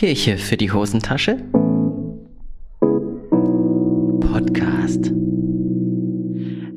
Kirche für die Hosentasche? Podcast.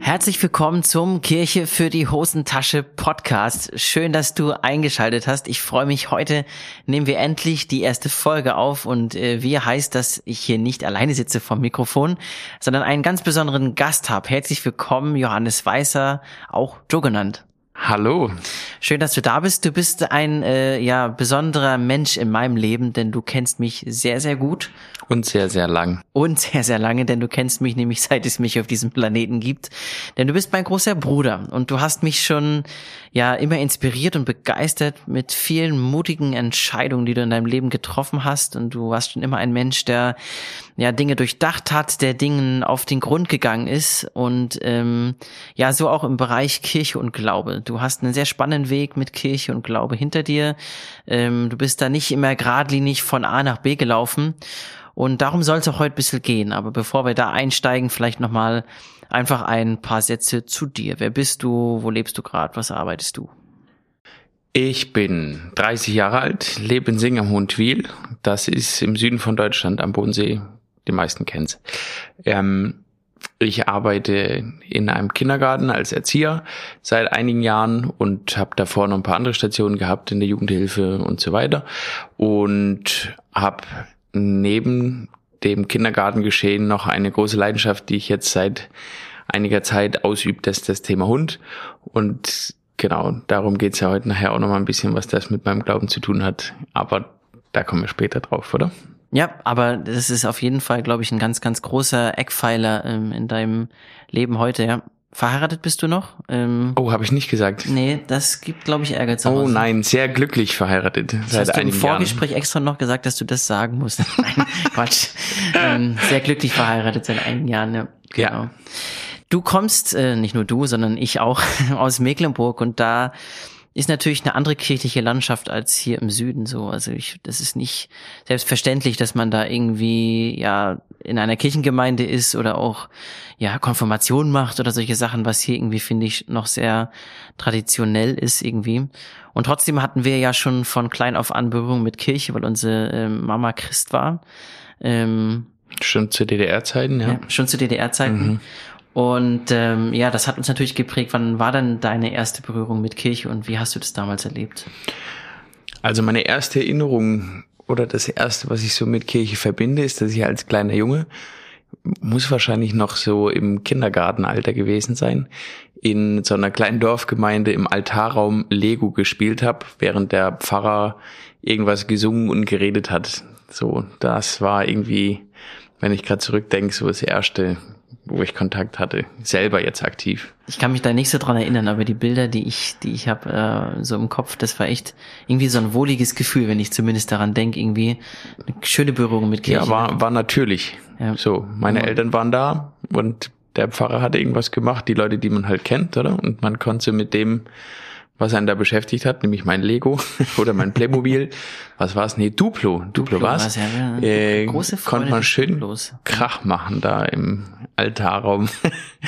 Herzlich willkommen zum Kirche für die Hosentasche Podcast. Schön, dass du eingeschaltet hast. Ich freue mich. Heute nehmen wir endlich die erste Folge auf und äh, wie heißt, dass ich hier nicht alleine sitze vom Mikrofon, sondern einen ganz besonderen Gast habe. Herzlich willkommen, Johannes Weißer, auch Joe genannt. Hallo. Schön, dass du da bist. Du bist ein äh, ja besonderer Mensch in meinem Leben, denn du kennst mich sehr, sehr gut. Und sehr, sehr lang. Und sehr, sehr lange, denn du kennst mich nämlich seit es mich auf diesem Planeten gibt. Denn du bist mein großer Bruder und du hast mich schon ja immer inspiriert und begeistert mit vielen mutigen Entscheidungen, die du in deinem Leben getroffen hast. Und du warst schon immer ein Mensch, der ja Dinge durchdacht hat, der Dingen auf den Grund gegangen ist und ähm, ja so auch im Bereich Kirche und Glaube. Du hast einen sehr spannenden Weg mit Kirche und Glaube hinter dir. Ähm, du bist da nicht immer geradlinig von A nach B gelaufen. Und darum soll es auch heute ein bisschen gehen. Aber bevor wir da einsteigen, vielleicht nochmal einfach ein paar Sätze zu dir. Wer bist du? Wo lebst du gerade? Was arbeitest du? Ich bin 30 Jahre alt, lebe in Sing am. Das ist im Süden von Deutschland am Bodensee. Die meisten kennen's. Ähm, ich arbeite in einem Kindergarten als Erzieher seit einigen Jahren und habe davor noch ein paar andere Stationen gehabt in der Jugendhilfe und so weiter und habe neben dem Kindergartengeschehen noch eine große Leidenschaft, die ich jetzt seit einiger Zeit ausübe, das ist das Thema Hund und genau, darum geht's ja heute nachher auch noch mal ein bisschen, was das mit meinem Glauben zu tun hat, aber da kommen wir später drauf, oder? Ja, aber das ist auf jeden Fall, glaube ich, ein ganz, ganz großer Eckpfeiler ähm, in deinem Leben heute, ja. Verheiratet bist du noch? Ähm, oh, habe ich nicht gesagt. Nee, das gibt, glaube ich, Ärger zu Oh nein, sehr glücklich verheiratet. Das seit hast du im Vorgespräch Jahren. extra noch gesagt, dass du das sagen musst. nein, Quatsch. ähm, sehr glücklich verheiratet seit einigen Jahren, ja. Genau. Ja. Du kommst, äh, nicht nur du, sondern ich auch, aus Mecklenburg und da ist natürlich eine andere kirchliche Landschaft als hier im Süden so. Also ich, das ist nicht selbstverständlich, dass man da irgendwie ja in einer Kirchengemeinde ist oder auch ja Konfirmation macht oder solche Sachen, was hier irgendwie finde ich noch sehr traditionell ist irgendwie. Und trotzdem hatten wir ja schon von klein auf an Berührung mit Kirche, weil unsere ähm, Mama Christ war. Ähm, schon zu DDR-Zeiten, ja. ja. Schon zu DDR-Zeiten. Mhm. Und ähm, ja, das hat uns natürlich geprägt. Wann war denn deine erste Berührung mit Kirche und wie hast du das damals erlebt? Also meine erste Erinnerung oder das erste, was ich so mit Kirche verbinde, ist, dass ich als kleiner Junge muss wahrscheinlich noch so im Kindergartenalter gewesen sein, in so einer kleinen Dorfgemeinde im Altarraum Lego gespielt habe, während der Pfarrer irgendwas gesungen und geredet hat. So, das war irgendwie, wenn ich gerade zurückdenke, so das erste wo ich Kontakt hatte, selber jetzt aktiv. Ich kann mich da nicht so dran erinnern, aber die Bilder, die ich, die ich habe äh, so im Kopf, das war echt irgendwie so ein wohliges Gefühl, wenn ich zumindest daran denke, irgendwie eine schöne Berührung mit Kirche. Ja, war, war natürlich. Ja. So, meine ja. Eltern waren da und der Pfarrer hatte irgendwas gemacht, die Leute, die man halt kennt, oder? Und man konnte mit dem was einen da beschäftigt hat, nämlich mein Lego oder mein Playmobil. Was war es? Nee, Duplo. Duplo, Duplo war's. Ja, ja. Äh, Große Freude konnte man schön Duplos. Krach machen da im Altarraum.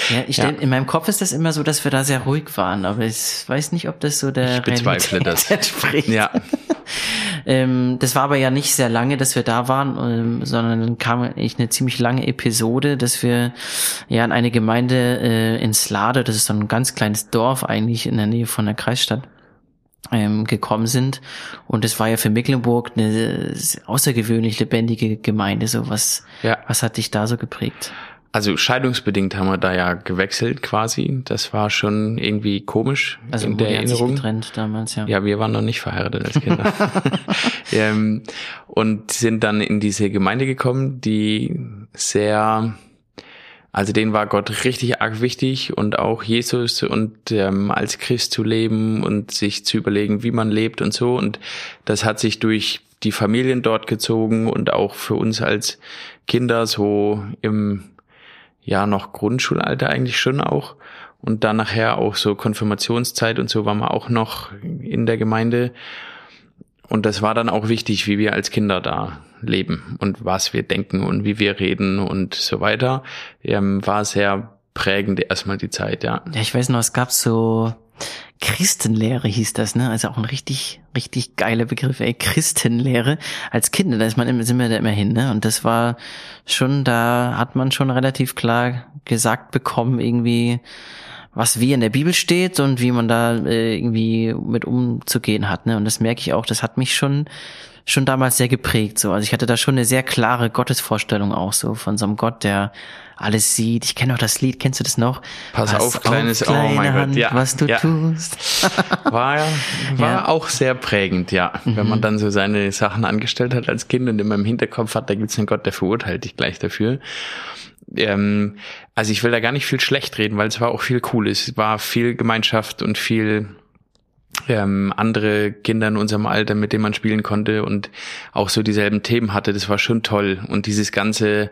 Ja, ich ja. Stell, in meinem Kopf ist das immer so, dass wir da sehr ruhig waren, aber ich weiß nicht, ob das so der ich bezweifle das. entspricht. Ja. ähm, das war aber ja nicht sehr lange, dass wir da waren, ähm, sondern dann kam ich eine ziemlich lange Episode, dass wir ja in eine Gemeinde äh, in Slade, das ist so ein ganz kleines Dorf eigentlich in der Nähe von der Kreisstadt, ähm, gekommen sind. Und es war ja für Mecklenburg eine außergewöhnlich lebendige Gemeinde. So was, ja. was hat dich da so geprägt? Also scheidungsbedingt haben wir da ja gewechselt quasi. Das war schon irgendwie komisch also in der Erinnerung. Sich getrennt damals, ja. Ja, wir waren noch nicht verheiratet als Kinder. ähm, und sind dann in diese Gemeinde gekommen, die sehr, also denen war Gott richtig arg wichtig und auch Jesus und ähm, als Christ zu leben und sich zu überlegen, wie man lebt und so. Und das hat sich durch die Familien dort gezogen und auch für uns als Kinder so im ja noch Grundschulalter eigentlich schon auch. Und dann nachher auch so Konfirmationszeit und so waren wir auch noch in der Gemeinde. Und das war dann auch wichtig, wie wir als Kinder da leben und was wir denken und wie wir reden und so weiter. Ähm, war sehr prägend erstmal die Zeit, ja. Ja, ich weiß noch, es gab so Christenlehre hieß das, ne? Also auch ein richtig, richtig geiler Begriff, ey. Christenlehre. Als Kind, da ist man immer, sind wir da immer hin, ne? Und das war schon, da hat man schon relativ klar gesagt bekommen, irgendwie, was wie in der Bibel steht und wie man da äh, irgendwie mit umzugehen hat, ne? Und das merke ich auch, das hat mich schon schon damals sehr geprägt. So, also ich hatte da schon eine sehr klare Gottesvorstellung auch so von so einem Gott, der alles sieht. Ich kenne auch das Lied, kennst du das noch? Pass, Pass auf, kleines, auf, kleine oh mein Hand, Gott, ja, was du ja. tust. War, war ja. auch sehr prägend, ja. Mhm. Wenn man dann so seine Sachen angestellt hat als Kind und immer im Hinterkopf hat, da gibt's einen Gott, der verurteilt dich gleich dafür. Ähm, also ich will da gar nicht viel schlecht reden, weil es war auch viel Cooles. Es war viel Gemeinschaft und viel ähm, andere Kinder in unserem Alter, mit denen man spielen konnte und auch so dieselben Themen hatte. Das war schon toll. Und dieses ganze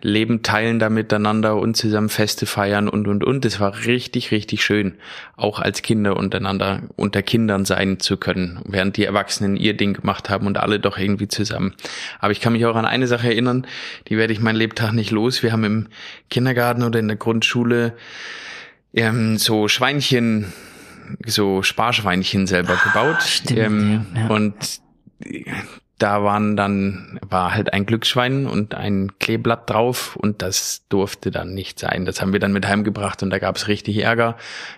Leben teilen da miteinander und zusammen Feste feiern und, und, und. Das war richtig, richtig schön. Auch als Kinder untereinander, unter Kindern sein zu können, während die Erwachsenen ihr Ding gemacht haben und alle doch irgendwie zusammen. Aber ich kann mich auch an eine Sache erinnern, die werde ich mein Lebtag nicht los. Wir haben im Kindergarten oder in der Grundschule ähm, so Schweinchen so Sparschweinchen selber ah, gebaut. Stimmt, ähm, ja. Und da waren dann, war halt ein Glücksschwein und ein Kleeblatt drauf und das durfte dann nicht sein. Das haben wir dann mit heimgebracht und da gab es richtig Ärger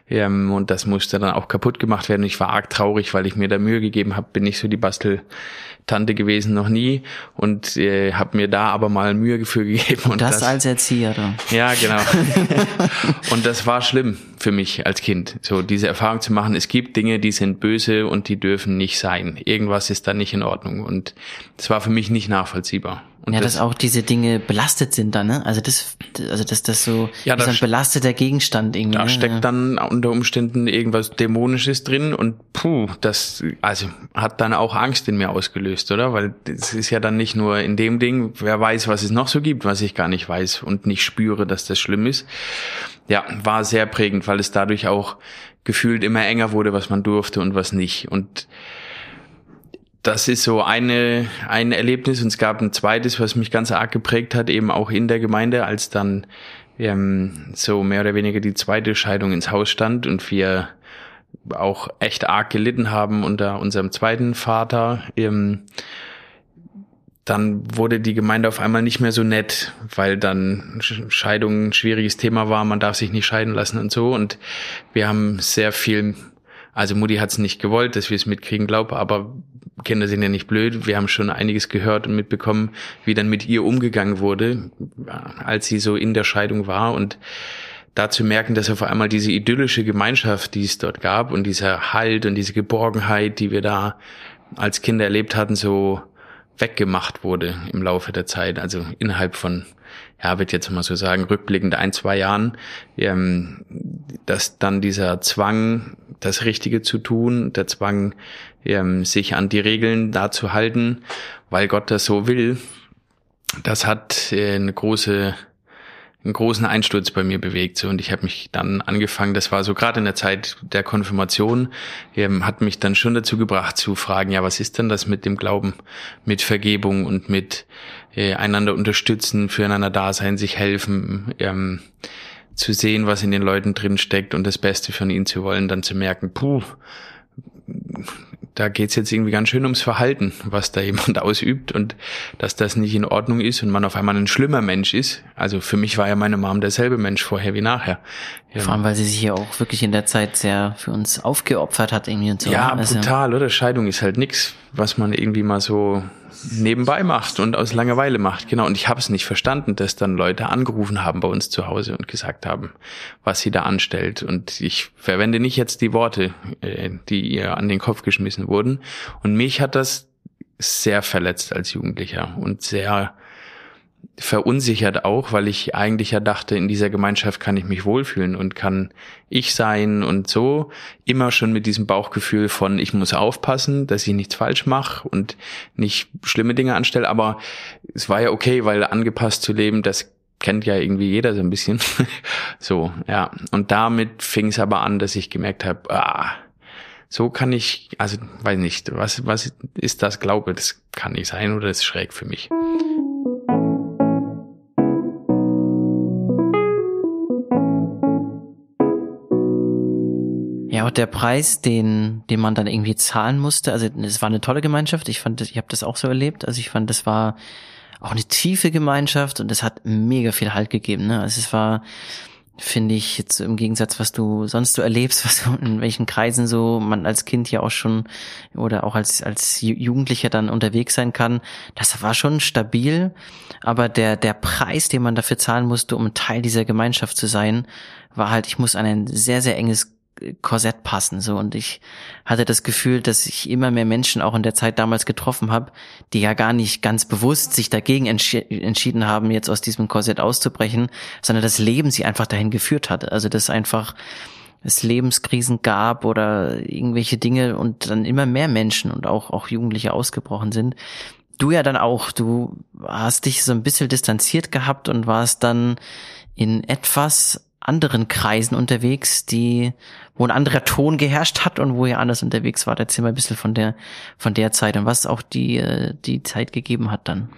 ähm, und das musste dann auch kaputt gemacht werden. Ich war arg traurig, weil ich mir da Mühe gegeben habe, bin nicht so die Bastel Tante gewesen, noch nie und äh, habe mir da aber mal Mühe für gegeben. Und das, das als Erzieher. Dann. Ja, genau. und das war schlimm für mich als Kind, so diese Erfahrung zu machen. Es gibt Dinge, die sind böse und die dürfen nicht sein. Irgendwas ist da nicht in Ordnung und das war für mich nicht nachvollziehbar. Und ja, das, dass auch diese Dinge belastet sind dann, ne? Also das, also dass das so ja, das so ein belasteter Gegenstand irgendwie. Da ne? steckt dann unter Umständen irgendwas Dämonisches drin und puh, das also hat dann auch Angst in mir ausgelöst, oder? Weil es ist ja dann nicht nur in dem Ding, wer weiß, was es noch so gibt, was ich gar nicht weiß und nicht spüre, dass das schlimm ist. Ja, war sehr prägend, weil es dadurch auch gefühlt immer enger wurde, was man durfte und was nicht. Und das ist so eine, ein Erlebnis und es gab ein zweites, was mich ganz arg geprägt hat, eben auch in der Gemeinde, als dann ähm, so mehr oder weniger die zweite Scheidung ins Haus stand und wir auch echt arg gelitten haben unter unserem zweiten Vater. Ähm, dann wurde die Gemeinde auf einmal nicht mehr so nett, weil dann Scheidung ein schwieriges Thema war, man darf sich nicht scheiden lassen und so. Und wir haben sehr viel, also Mutti hat es nicht gewollt, dass wir es mitkriegen, glaube, aber Kinder sind ja nicht blöd. Wir haben schon einiges gehört und mitbekommen, wie dann mit ihr umgegangen wurde, als sie so in der Scheidung war und da zu merken, dass auf einmal diese idyllische Gemeinschaft, die es dort gab und dieser Halt und diese Geborgenheit, die wir da als Kinder erlebt hatten, so weggemacht wurde im Laufe der Zeit. Also innerhalb von, ja, wird jetzt mal so sagen, rückblickend ein, zwei Jahren, ähm, dass dann dieser Zwang, das Richtige zu tun, der Zwang, ähm, sich an die Regeln da zu halten, weil Gott das so will, das hat äh, eine große einen großen Einsturz bei mir bewegt. So, und ich habe mich dann angefangen, das war so gerade in der Zeit der Konfirmation, ähm, hat mich dann schon dazu gebracht zu fragen, ja, was ist denn das mit dem Glauben, mit Vergebung und mit äh, einander unterstützen, füreinander da sein, sich helfen, ähm, zu sehen, was in den Leuten drin steckt und das Beste von ihnen zu wollen, dann zu merken, puh, da geht's jetzt irgendwie ganz schön ums Verhalten, was da jemand ausübt und dass das nicht in Ordnung ist und man auf einmal ein schlimmer Mensch ist. Also für mich war ja meine Mom derselbe Mensch vorher wie nachher. Ja. Vor allem, weil sie sich ja auch wirklich in der Zeit sehr für uns aufgeopfert hat irgendwie und so. Ja, also, brutal, oder? Scheidung ist halt nix, was man irgendwie mal so nebenbei macht und aus Langeweile macht. Genau. Und ich habe es nicht verstanden, dass dann Leute angerufen haben bei uns zu Hause und gesagt haben, was sie da anstellt. Und ich verwende nicht jetzt die Worte, äh, die ihr an den Kopf geschmissen wurden. Und mich hat das sehr verletzt als Jugendlicher und sehr verunsichert auch, weil ich eigentlich ja dachte, in dieser Gemeinschaft kann ich mich wohlfühlen und kann ich sein und so immer schon mit diesem Bauchgefühl von ich muss aufpassen, dass ich nichts falsch mache und nicht schlimme Dinge anstelle, aber es war ja okay, weil angepasst zu leben, das kennt ja irgendwie jeder so ein bisschen. so, ja, und damit fing es aber an, dass ich gemerkt habe, ah, so kann ich, also weiß nicht, was was ist das Glaube, das kann nicht sein oder das ist schräg für mich. Ja, einfach der Preis, den, den man dann irgendwie zahlen musste. Also es war eine tolle Gemeinschaft. Ich fand, ich habe das auch so erlebt. Also ich fand, das war auch eine tiefe Gemeinschaft und es hat mega viel Halt gegeben. Ne? Also es war, finde ich, jetzt im Gegensatz, was du sonst so erlebst, was in welchen Kreisen so man als Kind ja auch schon oder auch als, als Jugendlicher dann unterwegs sein kann, das war schon stabil, aber der, der Preis, den man dafür zahlen musste, um Teil dieser Gemeinschaft zu sein, war halt, ich muss an ein sehr, sehr enges Korsett passen so und ich hatte das Gefühl, dass ich immer mehr Menschen auch in der Zeit damals getroffen habe, die ja gar nicht ganz bewusst sich dagegen entsch entschieden haben, jetzt aus diesem Korsett auszubrechen, sondern das Leben sie einfach dahin geführt hat. Also dass einfach es Lebenskrisen gab oder irgendwelche Dinge und dann immer mehr Menschen und auch auch Jugendliche ausgebrochen sind. Du ja dann auch, du hast dich so ein bisschen distanziert gehabt und warst dann in etwas anderen Kreisen unterwegs, die wo ein anderer Ton geherrscht hat und wo ihr anders unterwegs wart. Erzähl mal ein bisschen von der, von der Zeit und was auch die, äh, die Zeit gegeben hat dann.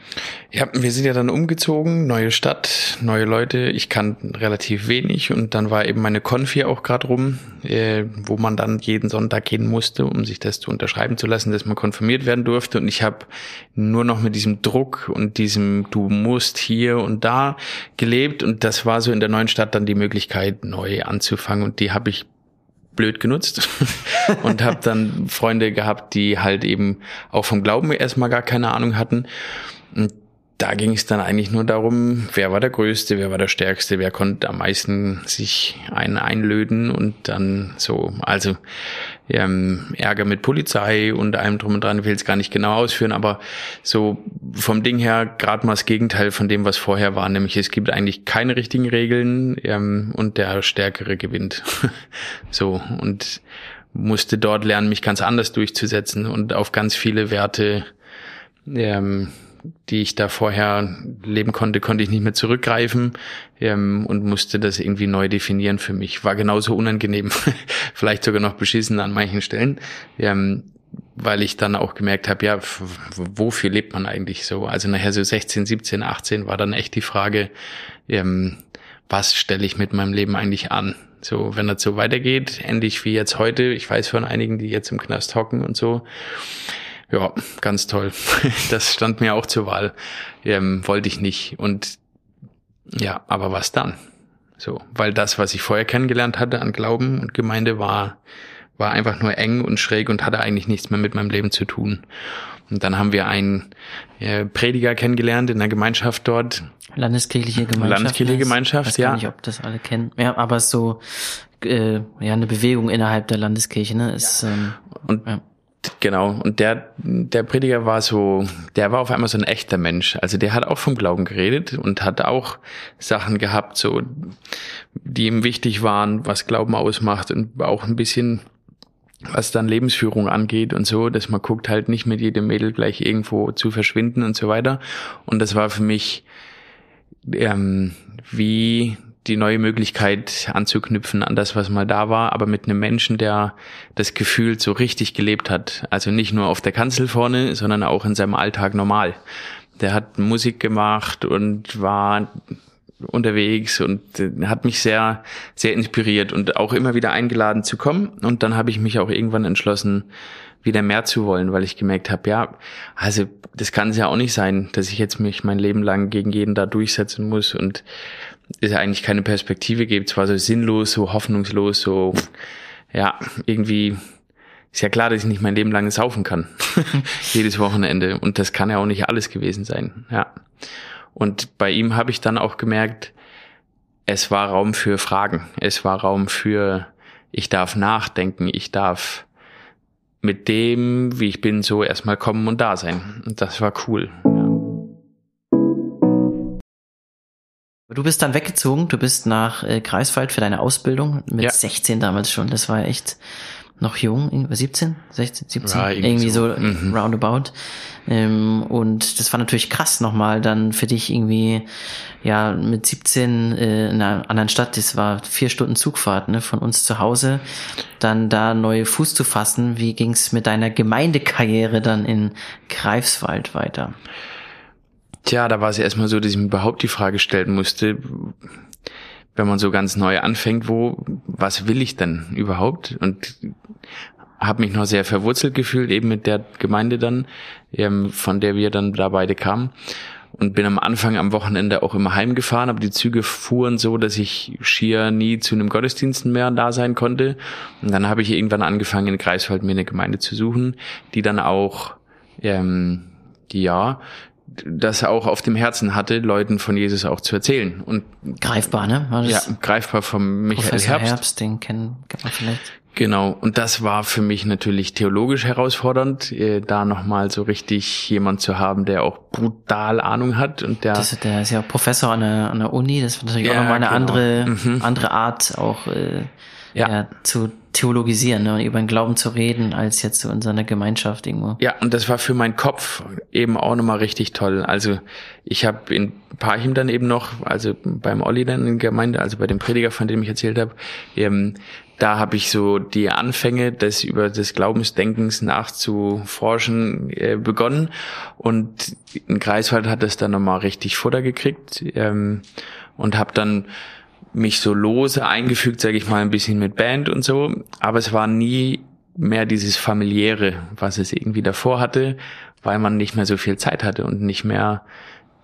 Ja, wir sind ja dann umgezogen, neue Stadt, neue Leute. Ich kannte relativ wenig und dann war eben meine Konfi auch gerade rum, äh, wo man dann jeden Sonntag gehen musste, um sich das zu unterschreiben zu lassen, dass man konfirmiert werden durfte. Und ich habe nur noch mit diesem Druck und diesem Du musst hier und da gelebt. Und das war so in der neuen Stadt dann die Möglichkeit, neu anzufangen. Und die habe ich blöd genutzt und habe dann Freunde gehabt, die halt eben auch vom Glauben erstmal gar keine Ahnung hatten. Und da ging es dann eigentlich nur darum, wer war der Größte, wer war der Stärkste, wer konnte am meisten sich einen einlöden und dann so, also ähm, Ärger mit Polizei und allem drum und dran, ich will es gar nicht genau ausführen, aber so vom Ding her gerade mal das Gegenteil von dem, was vorher war, nämlich es gibt eigentlich keine richtigen Regeln ähm, und der Stärkere gewinnt. so und musste dort lernen, mich ganz anders durchzusetzen und auf ganz viele Werte ähm, die ich da vorher leben konnte, konnte ich nicht mehr zurückgreifen ähm, und musste das irgendwie neu definieren für mich. War genauso unangenehm, vielleicht sogar noch beschissen an manchen Stellen, ähm, weil ich dann auch gemerkt habe, ja, wofür lebt man eigentlich so? Also nachher so 16, 17, 18 war dann echt die Frage, ähm, was stelle ich mit meinem Leben eigentlich an? So, wenn das so weitergeht, ähnlich wie jetzt heute, ich weiß von einigen, die jetzt im Knast hocken und so, ja, ganz toll. Das stand mir auch zur Wahl. Ähm, wollte ich nicht. Und ja, aber was dann? So, weil das, was ich vorher kennengelernt hatte an Glauben und Gemeinde, war, war einfach nur eng und schräg und hatte eigentlich nichts mehr mit meinem Leben zu tun. Und dann haben wir einen äh, Prediger kennengelernt in der Gemeinschaft dort. Landeskirchliche Gemeinschaft. Landeskirchliche Gemeinschaft, weiß ja. Ich weiß nicht, ob das alle kennen. Ja, aber so äh, ja eine Bewegung innerhalb der Landeskirche, ne? Ist, ähm, und ja. Genau, und der, der Prediger war so, der war auf einmal so ein echter Mensch. Also der hat auch vom Glauben geredet und hat auch Sachen gehabt, so, die ihm wichtig waren, was Glauben ausmacht und auch ein bisschen, was dann Lebensführung angeht und so, dass man guckt halt nicht mit jedem Mädel gleich irgendwo zu verschwinden und so weiter. Und das war für mich, ähm, wie die neue Möglichkeit anzuknüpfen an das, was mal da war, aber mit einem Menschen, der das Gefühl so richtig gelebt hat. Also nicht nur auf der Kanzel vorne, sondern auch in seinem Alltag normal. Der hat Musik gemacht und war unterwegs und hat mich sehr, sehr inspiriert und auch immer wieder eingeladen zu kommen. Und dann habe ich mich auch irgendwann entschlossen, wieder mehr zu wollen, weil ich gemerkt habe, ja, also das kann es ja auch nicht sein, dass ich jetzt mich mein Leben lang gegen jeden da durchsetzen muss und es ja eigentlich keine Perspektive gibt. Es war so sinnlos, so hoffnungslos, so ja, irgendwie ist ja klar, dass ich nicht mein Leben lang saufen kann. Jedes Wochenende. Und das kann ja auch nicht alles gewesen sein. Ja. Und bei ihm habe ich dann auch gemerkt, es war Raum für Fragen. Es war Raum für, ich darf nachdenken, ich darf mit dem, wie ich bin, so erstmal kommen und da sein. Und das war cool. Du bist dann weggezogen, du bist nach äh, Greifswald für deine Ausbildung mit ja. 16 damals schon. Das war echt noch jung, 17, 16, 17, ja, irgendwie, irgendwie, so, so mhm. roundabout. Ähm, und das war natürlich krass nochmal dann für dich irgendwie, ja, mit 17 äh, in einer anderen Stadt, das war vier Stunden Zugfahrt ne, von uns zu Hause, dann da neue Fuß zu fassen. Wie ging's mit deiner Gemeindekarriere dann in Greifswald weiter? Tja, da war es erstmal so, dass ich mir überhaupt die Frage stellen musste, wenn man so ganz neu anfängt, wo, was will ich denn überhaupt? Und habe mich noch sehr verwurzelt gefühlt, eben mit der Gemeinde dann, ähm, von der wir dann da beide kamen. Und bin am Anfang am Wochenende auch immer heimgefahren, aber die Züge fuhren so, dass ich schier nie zu einem Gottesdienst mehr da sein konnte. Und dann habe ich irgendwann angefangen, in Greifswald mir eine Gemeinde zu suchen, die dann auch, ähm, ja, das auch auf dem Herzen hatte, Leuten von Jesus auch zu erzählen. Und greifbar, ne? War das ja, greifbar vom Michael Professor Herbst. Herbst, den kennen, kennt man vielleicht. Genau, und das war für mich natürlich theologisch herausfordernd, äh, da nochmal so richtig jemand zu haben, der auch brutal Ahnung hat und der. Das, der ist ja Professor an der, an der Uni, das ist natürlich Ja, auch nochmal eine genau. andere, Mhm. andere Art, auch äh, Ja. ja. zu theologisieren ne, und über den Glauben zu reden, als jetzt so in seiner Gemeinschaft irgendwo. Ja, und das war für meinen Kopf eben auch nochmal richtig toll. Also ich habe in Parchim dann eben noch, also beim Olli dann in der Gemeinde, also bei dem Prediger, von dem ich erzählt habe, ähm, da habe ich so die Anfänge des über des Glaubensdenkens nachzuforschen äh, begonnen und in Greifswald hat das dann nochmal richtig Futter gekriegt ähm, und habe dann mich so lose eingefügt, sage ich mal, ein bisschen mit Band und so, aber es war nie mehr dieses familiäre, was es irgendwie davor hatte, weil man nicht mehr so viel Zeit hatte und nicht mehr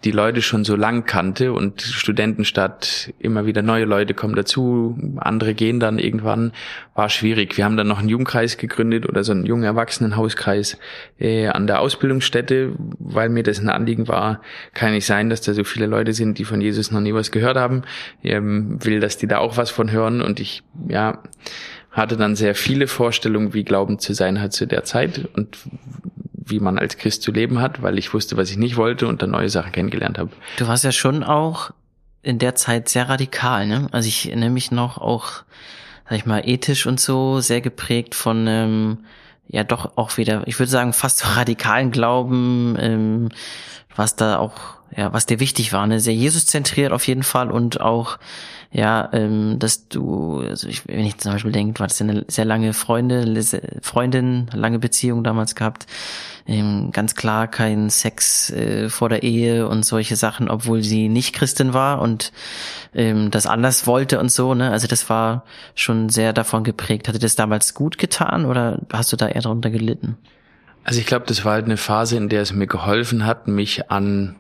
die Leute schon so lang kannte und Studentenstadt, immer wieder neue Leute kommen dazu, andere gehen dann irgendwann, war schwierig. Wir haben dann noch einen Jugendkreis gegründet oder so einen jungen Erwachsenenhauskreis äh, an der Ausbildungsstätte, weil mir das ein Anliegen war, kann nicht sein, dass da so viele Leute sind, die von Jesus noch nie was gehört haben. Ähm, will, dass die da auch was von hören und ich, ja, hatte dann sehr viele Vorstellungen, wie Glauben zu sein hat zu der Zeit und wie man als Christ zu leben hat, weil ich wusste, was ich nicht wollte und dann neue Sachen kennengelernt habe. Du warst ja schon auch in der Zeit sehr radikal, ne? Also ich erinnere mich noch auch, sag ich mal, ethisch und so, sehr geprägt von ähm, ja doch auch wieder, ich würde sagen, fast radikalen Glauben, ähm, was da auch, ja, was dir wichtig war, ne? Sehr Jesus zentriert auf jeden Fall und auch ja, ähm, dass du, also ich, wenn ich zum Beispiel denke, du hattest ja eine sehr lange Freunde, Freundin, lange Beziehung damals gehabt, ähm, ganz klar kein Sex äh, vor der Ehe und solche Sachen, obwohl sie nicht Christin war und ähm, das anders wollte und so, ne? Also das war schon sehr davon geprägt. Hat dir das damals gut getan oder hast du da eher darunter gelitten? Also ich glaube, das war halt eine Phase, in der es mir geholfen hat, mich an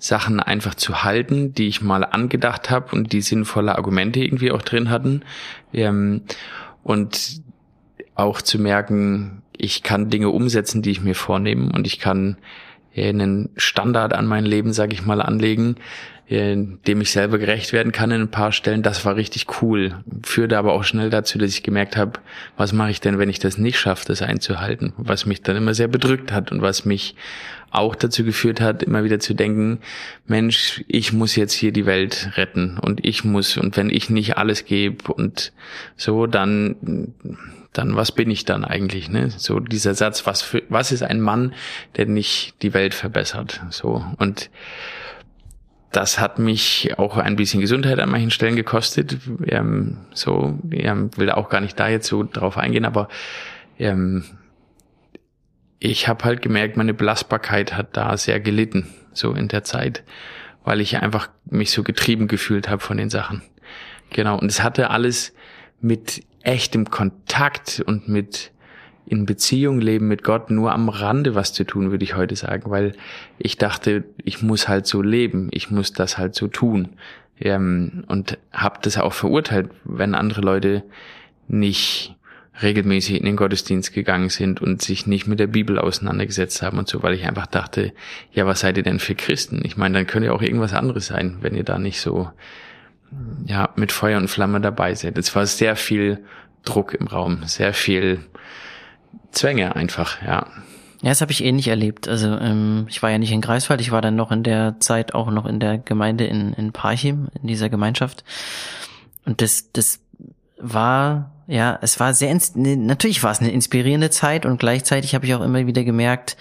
Sachen einfach zu halten, die ich mal angedacht habe und die sinnvolle Argumente irgendwie auch drin hatten. Ähm, und auch zu merken, ich kann Dinge umsetzen, die ich mir vornehme und ich kann äh, einen Standard an mein Leben, sage ich mal, anlegen, äh, dem ich selber gerecht werden kann in ein paar Stellen. Das war richtig cool. Führte aber auch schnell dazu, dass ich gemerkt habe, was mache ich denn, wenn ich das nicht schaffe, das einzuhalten? Was mich dann immer sehr bedrückt hat und was mich auch dazu geführt hat, immer wieder zu denken, Mensch, ich muss jetzt hier die Welt retten und ich muss, und wenn ich nicht alles gebe und so, dann, dann was bin ich dann eigentlich, ne? So dieser Satz, was für, was ist ein Mann, der nicht die Welt verbessert? So. Und das hat mich auch ein bisschen Gesundheit an manchen Stellen gekostet. Ähm, so, ähm, will auch gar nicht da jetzt so drauf eingehen, aber ähm, ich habe halt gemerkt, meine Belastbarkeit hat da sehr gelitten, so in der Zeit, weil ich einfach mich so getrieben gefühlt habe von den Sachen. Genau, und es hatte alles mit echtem Kontakt und mit in Beziehung leben mit Gott nur am Rande was zu tun, würde ich heute sagen, weil ich dachte, ich muss halt so leben, ich muss das halt so tun. Ähm, und habe das auch verurteilt, wenn andere Leute nicht regelmäßig in den Gottesdienst gegangen sind und sich nicht mit der Bibel auseinandergesetzt haben und so, weil ich einfach dachte, ja, was seid ihr denn für Christen? Ich meine, dann könnt ihr auch irgendwas anderes sein, wenn ihr da nicht so, ja, mit Feuer und Flamme dabei seid. Es war sehr viel Druck im Raum, sehr viel Zwänge einfach, ja. Ja, das habe ich ähnlich erlebt. Also ähm, ich war ja nicht in Greifswald, ich war dann noch in der Zeit auch noch in der Gemeinde in, in Parchim, in dieser Gemeinschaft. Und das, das war, ja, es war sehr, natürlich war es eine inspirierende Zeit und gleichzeitig habe ich auch immer wieder gemerkt,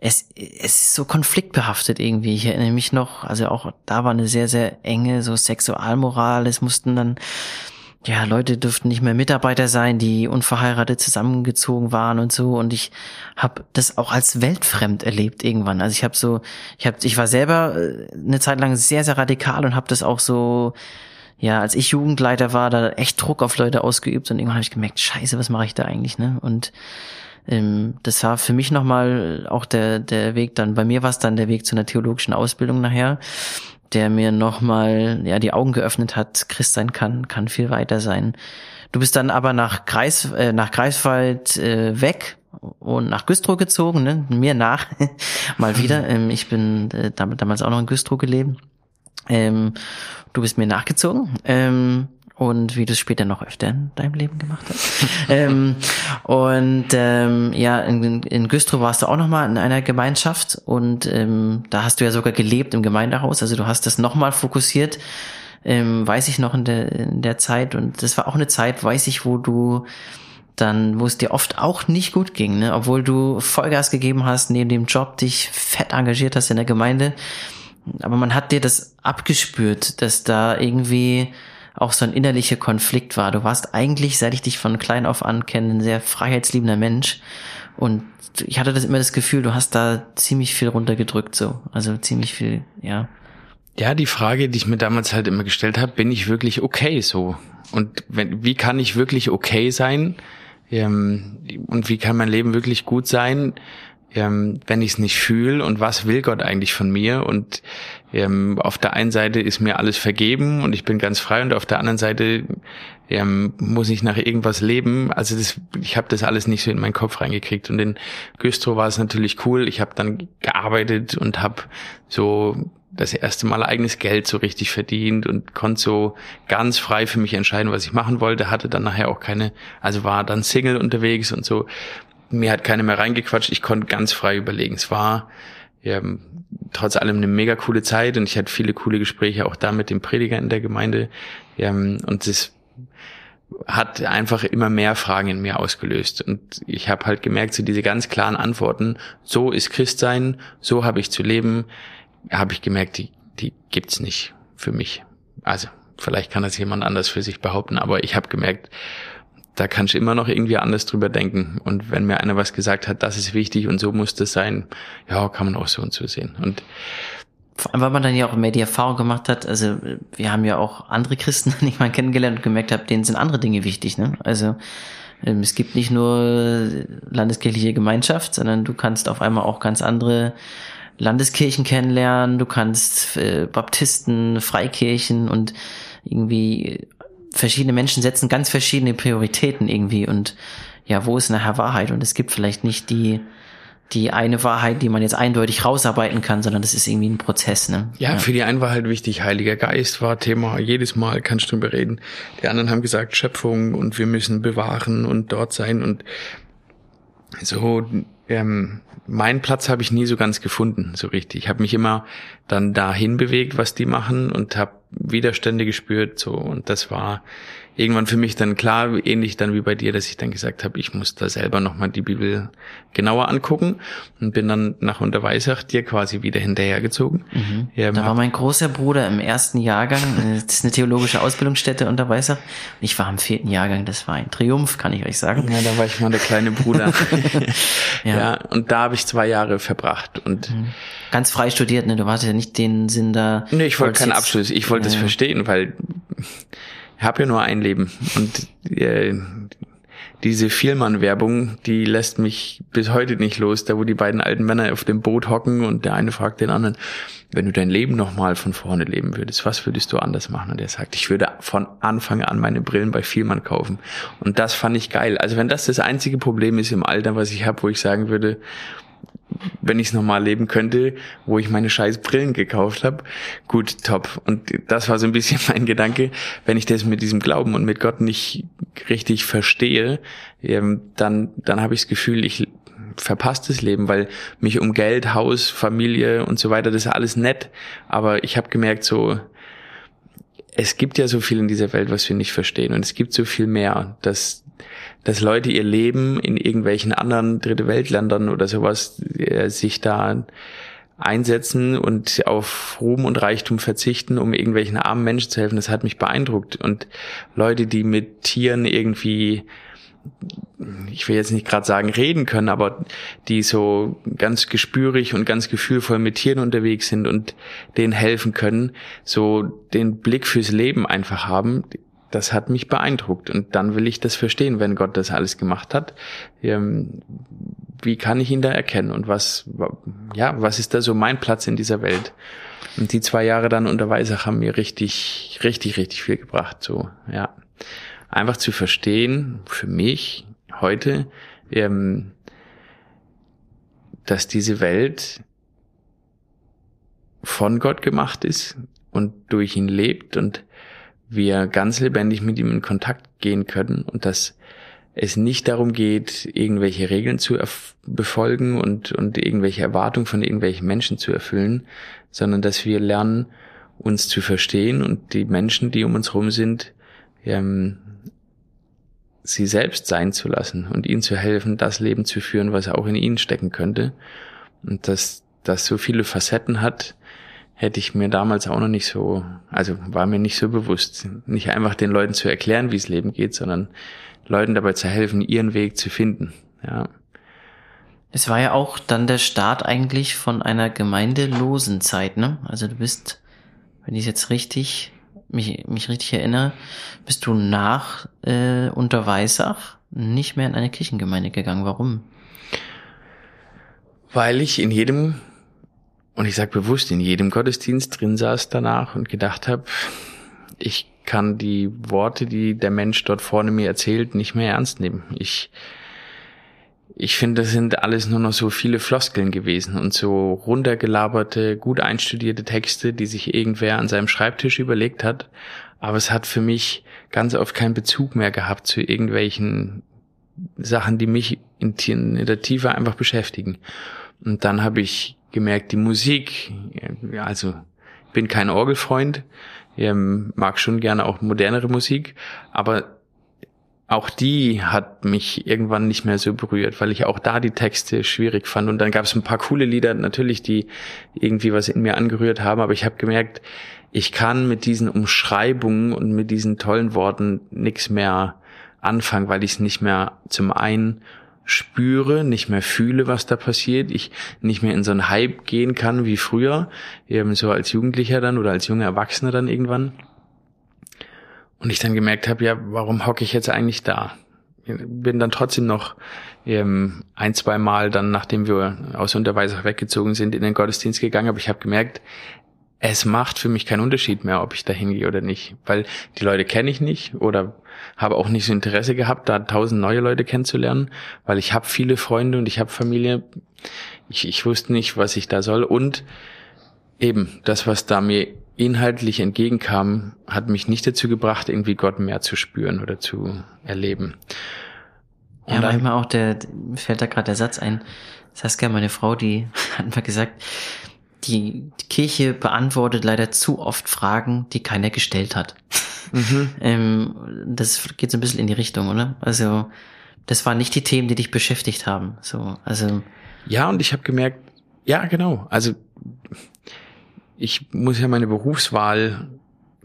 es, es ist so konfliktbehaftet irgendwie. Ich erinnere mich noch, also auch da war eine sehr, sehr enge so Sexualmoral. Es mussten dann ja, Leute dürften nicht mehr Mitarbeiter sein, die unverheiratet zusammengezogen waren und so. Und ich habe das auch als weltfremd erlebt irgendwann. Also ich habe so, ich habe, ich war selber äh, eine Zeit lang sehr, sehr radikal und habe das auch so, ja, als ich Jugendleiter war, da echt Druck auf Leute ausgeübt und irgendwann habe ich gemerkt, scheiße, was mache ich da eigentlich, ne? Und ähm, das war für mich nochmal auch der, der Weg dann, bei mir war es dann der Weg zu einer theologischen Ausbildung nachher, der mir nochmal ja, die Augen geöffnet hat, Christ sein kann, kann viel weiter sein. Du bist dann aber nach Kreis, äh, nach Greifswald äh, weg und nach Güstrow gezogen, ne? mir nach, mal wieder. Ähm, ich bin äh, damals auch noch in Güstrow gelebt. Ähm, du bist mir nachgezogen. Ähm, und wie du es später noch öfter in deinem Leben gemacht hast. ähm, und ähm, ja, in, in Güstrow warst du auch nochmal in einer Gemeinschaft und ähm, da hast du ja sogar gelebt im Gemeindehaus. Also du hast das nochmal fokussiert, ähm, weiß ich noch in der, in der Zeit. Und das war auch eine Zeit, weiß ich, wo du dann, wo es dir oft auch nicht gut ging, ne? obwohl du Vollgas gegeben hast, neben dem Job dich fett engagiert hast in der Gemeinde. Aber man hat dir das abgespürt, dass da irgendwie auch so ein innerlicher Konflikt war. Du warst eigentlich, seit ich dich von klein auf an kenne, ein sehr freiheitsliebender Mensch. Und ich hatte das immer das Gefühl, du hast da ziemlich viel runtergedrückt, so. Also ziemlich viel, ja. Ja, die Frage, die ich mir damals halt immer gestellt habe, bin ich wirklich okay so? Und wenn, wie kann ich wirklich okay sein? Ähm, und wie kann mein Leben wirklich gut sein, ähm, wenn ich es nicht fühle? Und was will Gott eigentlich von mir? Und ähm, auf der einen Seite ist mir alles vergeben und ich bin ganz frei und auf der anderen Seite ähm, muss ich nach irgendwas leben. Also das, ich habe das alles nicht so in meinen Kopf reingekriegt. Und in Güstrow war es natürlich cool. Ich habe dann gearbeitet und habe so das erste Mal eigenes Geld so richtig verdient und konnte so ganz frei für mich entscheiden, was ich machen wollte. Hatte dann nachher auch keine, also war dann Single unterwegs und so. Mir hat keiner mehr reingequatscht. Ich konnte ganz frei überlegen. Es war ja, trotz allem eine mega coole Zeit und ich hatte viele coole Gespräche auch da mit dem Prediger in der Gemeinde. Ja, und es hat einfach immer mehr Fragen in mir ausgelöst. Und ich habe halt gemerkt, so diese ganz klaren Antworten, so ist Christsein, so habe ich zu leben, habe ich gemerkt, die, die gibt's nicht für mich. Also vielleicht kann das jemand anders für sich behaupten, aber ich habe gemerkt, da kannst du immer noch irgendwie anders drüber denken. Und wenn mir einer was gesagt hat, das ist wichtig und so muss das sein, ja, kann man auch so und so sehen. Und vor allem, weil man dann ja auch mehr die Erfahrung gemacht hat, also wir haben ja auch andere Christen nicht mal kennengelernt und gemerkt habe, denen sind andere Dinge wichtig, ne? Also ähm, es gibt nicht nur landeskirchliche Gemeinschaft, sondern du kannst auf einmal auch ganz andere Landeskirchen kennenlernen, du kannst äh, Baptisten, Freikirchen und irgendwie verschiedene Menschen setzen ganz verschiedene Prioritäten irgendwie und ja, wo ist nachher Wahrheit? Und es gibt vielleicht nicht die, die eine Wahrheit, die man jetzt eindeutig rausarbeiten kann, sondern das ist irgendwie ein Prozess, ne? Ja, ja. für die einen war halt wichtig, Heiliger Geist war Thema, jedes Mal kannst du drüber reden. Die anderen haben gesagt Schöpfung und wir müssen bewahren und dort sein und so, ähm, meinen Platz habe ich nie so ganz gefunden, so richtig. Ich habe mich immer dann dahin bewegt, was die machen und habe Widerstände gespürt, so und das war irgendwann für mich dann klar, ähnlich dann wie bei dir, dass ich dann gesagt habe, ich muss da selber nochmal die Bibel genauer angucken und bin dann nach Unterweisach dir quasi wieder hinterhergezogen. Mhm. Ja, da war mein großer Bruder im ersten Jahrgang, das ist eine theologische Ausbildungsstätte Unterweisach. Ich war im vierten Jahrgang, das war ein Triumph, kann ich euch sagen. Ja, da war ich mal der kleine Bruder. ja. ja. und da habe ich zwei Jahre verbracht und mhm. Ganz frei studiert, ne? Du hattest ja nicht den Sinn da. Nee, ich wollte keinen Abschluss. Ich wollte es ja. verstehen, weil habe ja nur ein Leben und äh, diese Vielmann-Werbung, die lässt mich bis heute nicht los, da wo die beiden alten Männer auf dem Boot hocken und der eine fragt den anderen, wenn du dein Leben nochmal von vorne leben würdest, was würdest du anders machen? Und er sagt, ich würde von Anfang an meine Brillen bei Vielmann kaufen. Und das fand ich geil. Also wenn das das einzige Problem ist im Alter, was ich habe, wo ich sagen würde, wenn ich es nochmal leben könnte, wo ich meine scheiß Brillen gekauft habe. Gut, top. Und das war so ein bisschen mein Gedanke. Wenn ich das mit diesem Glauben und mit Gott nicht richtig verstehe, ähm, dann, dann habe ich das Gefühl, ich verpasst das Leben, weil mich um Geld, Haus, Familie und so weiter, das ist alles nett. Aber ich habe gemerkt, so, es gibt ja so viel in dieser Welt, was wir nicht verstehen. Und es gibt so viel mehr, dass dass Leute ihr Leben in irgendwelchen anderen Dritte Weltländern oder sowas äh, sich da einsetzen und auf Ruhm und Reichtum verzichten, um irgendwelchen armen Menschen zu helfen, das hat mich beeindruckt. Und Leute, die mit Tieren irgendwie ich will jetzt nicht gerade sagen reden können, aber die so ganz gespürig und ganz gefühlvoll mit Tieren unterwegs sind und denen helfen können, so den Blick fürs Leben einfach haben, das hat mich beeindruckt. Und dann will ich das verstehen, wenn Gott das alles gemacht hat. Ähm, wie kann ich ihn da erkennen? Und was, ja, was ist da so mein Platz in dieser Welt? Und die zwei Jahre dann unter Weisach haben mir richtig, richtig, richtig viel gebracht. So, ja. Einfach zu verstehen, für mich heute, ähm, dass diese Welt von Gott gemacht ist und durch ihn lebt und wir ganz lebendig mit ihm in Kontakt gehen können und dass es nicht darum geht, irgendwelche Regeln zu befolgen und, und irgendwelche Erwartungen von irgendwelchen Menschen zu erfüllen, sondern dass wir lernen, uns zu verstehen und die Menschen, die um uns herum sind, ähm, sie selbst sein zu lassen und ihnen zu helfen, das Leben zu führen, was auch in ihnen stecken könnte. Und dass das so viele Facetten hat, hätte ich mir damals auch noch nicht so, also war mir nicht so bewusst. Nicht einfach den Leuten zu erklären, wie es Leben geht, sondern Leuten dabei zu helfen, ihren Weg zu finden. Ja. Es war ja auch dann der Start eigentlich von einer gemeindelosen Zeit, ne? Also du bist, wenn ich jetzt richtig, mich, mich richtig erinnere, bist du nach äh, Unterweisach nicht mehr in eine Kirchengemeinde gegangen. Warum? Weil ich in jedem und ich sage bewusst, in jedem Gottesdienst drin saß danach und gedacht habe, ich kann die Worte, die der Mensch dort vorne mir erzählt, nicht mehr ernst nehmen. Ich, ich finde, das sind alles nur noch so viele Floskeln gewesen und so runtergelaberte, gut einstudierte Texte, die sich irgendwer an seinem Schreibtisch überlegt hat. Aber es hat für mich ganz oft keinen Bezug mehr gehabt zu irgendwelchen Sachen, die mich in, in der Tiefe einfach beschäftigen. Und dann habe ich gemerkt, die Musik, also bin kein Orgelfreund, ähm, mag schon gerne auch modernere Musik, aber auch die hat mich irgendwann nicht mehr so berührt, weil ich auch da die Texte schwierig fand. Und dann gab es ein paar coole Lieder natürlich, die irgendwie was in mir angerührt haben, aber ich habe gemerkt, ich kann mit diesen Umschreibungen und mit diesen tollen Worten nichts mehr anfangen, weil ich es nicht mehr zum einen spüre, nicht mehr fühle, was da passiert, ich nicht mehr in so einen Hype gehen kann wie früher, eben so als Jugendlicher dann oder als junger Erwachsener dann irgendwann. Und ich dann gemerkt habe, ja, warum hocke ich jetzt eigentlich da? Bin dann trotzdem noch ähm, ein, zwei Mal dann, nachdem wir aus Unterweisach weggezogen sind, in den Gottesdienst gegangen, aber ich habe gemerkt, es macht für mich keinen Unterschied mehr, ob ich da hingehe oder nicht, weil die Leute kenne ich nicht oder habe auch nicht so Interesse gehabt, da tausend neue Leute kennenzulernen, weil ich habe viele Freunde und ich habe Familie. Ich, ich wusste nicht, was ich da soll und eben das, was da mir inhaltlich entgegenkam, hat mich nicht dazu gebracht, irgendwie Gott mehr zu spüren oder zu erleben. Und ja, manchmal auch der, fällt da gerade der Satz ein, Saskia, meine Frau, die hat mal gesagt, die Kirche beantwortet leider zu oft Fragen, die keiner gestellt hat. Mhm. ähm, das geht so ein bisschen in die Richtung, oder? Also, das waren nicht die Themen, die dich beschäftigt haben. So, also. Ja, und ich habe gemerkt, ja, genau. Also ich muss ja meine Berufswahl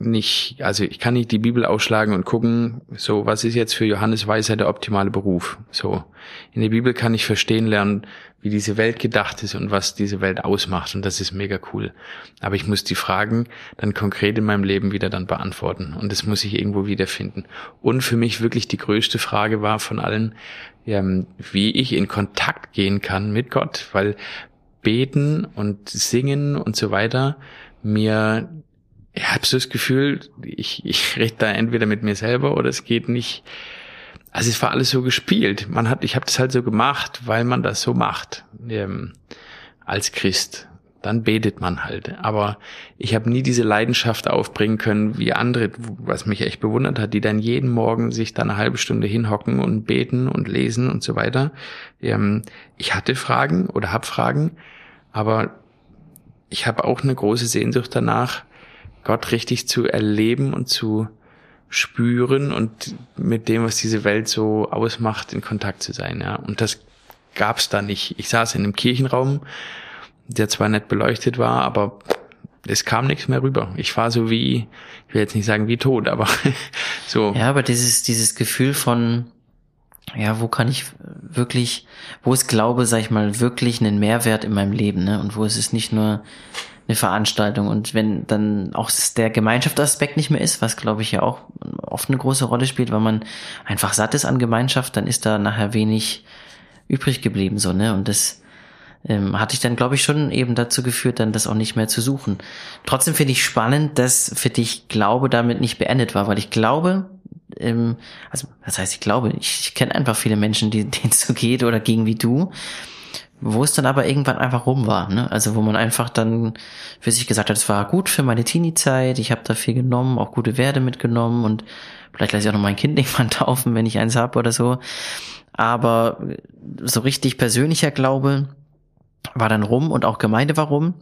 nicht, also ich kann nicht die Bibel ausschlagen und gucken, so, was ist jetzt für Johannes Weiser der optimale Beruf? So. In der Bibel kann ich verstehen lernen, wie diese Welt gedacht ist und was diese Welt ausmacht. Und das ist mega cool. Aber ich muss die Fragen dann konkret in meinem Leben wieder dann beantworten. Und das muss ich irgendwo wiederfinden. Und für mich wirklich die größte Frage war von allen, ähm, wie ich in Kontakt gehen kann mit Gott, weil beten und singen und so weiter mir ich habe so das Gefühl, ich, ich rede da entweder mit mir selber oder es geht nicht. Also es war alles so gespielt. Man hat, ich habe das halt so gemacht, weil man das so macht ähm, als Christ. Dann betet man halt. Aber ich habe nie diese Leidenschaft aufbringen können wie andere, was mich echt bewundert hat, die dann jeden Morgen sich da eine halbe Stunde hinhocken und beten und lesen und so weiter. Ähm, ich hatte Fragen oder habe Fragen, aber ich habe auch eine große Sehnsucht danach, Gott richtig zu erleben und zu spüren und mit dem, was diese Welt so ausmacht, in Kontakt zu sein. Ja. Und das gab's da nicht. Ich saß in einem Kirchenraum, der zwar nicht beleuchtet war, aber es kam nichts mehr rüber. Ich war so wie, ich will jetzt nicht sagen wie tot, aber so. Ja, aber dieses, dieses Gefühl von, ja, wo kann ich wirklich, wo ist Glaube, sag ich mal, wirklich einen Mehrwert in meinem Leben, ne? Und wo ist es nicht nur eine Veranstaltung und wenn dann auch der Gemeinschaftsaspekt nicht mehr ist, was glaube ich ja auch oft eine große Rolle spielt, weil man einfach satt ist an Gemeinschaft, dann ist da nachher wenig übrig geblieben, so, ne? Und das ähm, hatte ich dann, glaube ich, schon eben dazu geführt, dann das auch nicht mehr zu suchen. Trotzdem finde ich spannend, dass für dich Glaube damit nicht beendet war, weil ich glaube, ähm, also das heißt, ich glaube, ich, ich kenne einfach viele Menschen, die denen so geht oder gegen wie du, wo es dann aber irgendwann einfach rum war, ne? Also wo man einfach dann für sich gesagt hat, es war gut für meine Teenie-Zeit, ich habe da viel genommen, auch gute Werte mitgenommen und vielleicht lasse ich auch noch mein Kind irgendwann taufen, wenn ich eins habe oder so. Aber so richtig persönlicher Glaube war dann rum und auch Gemeinde war rum.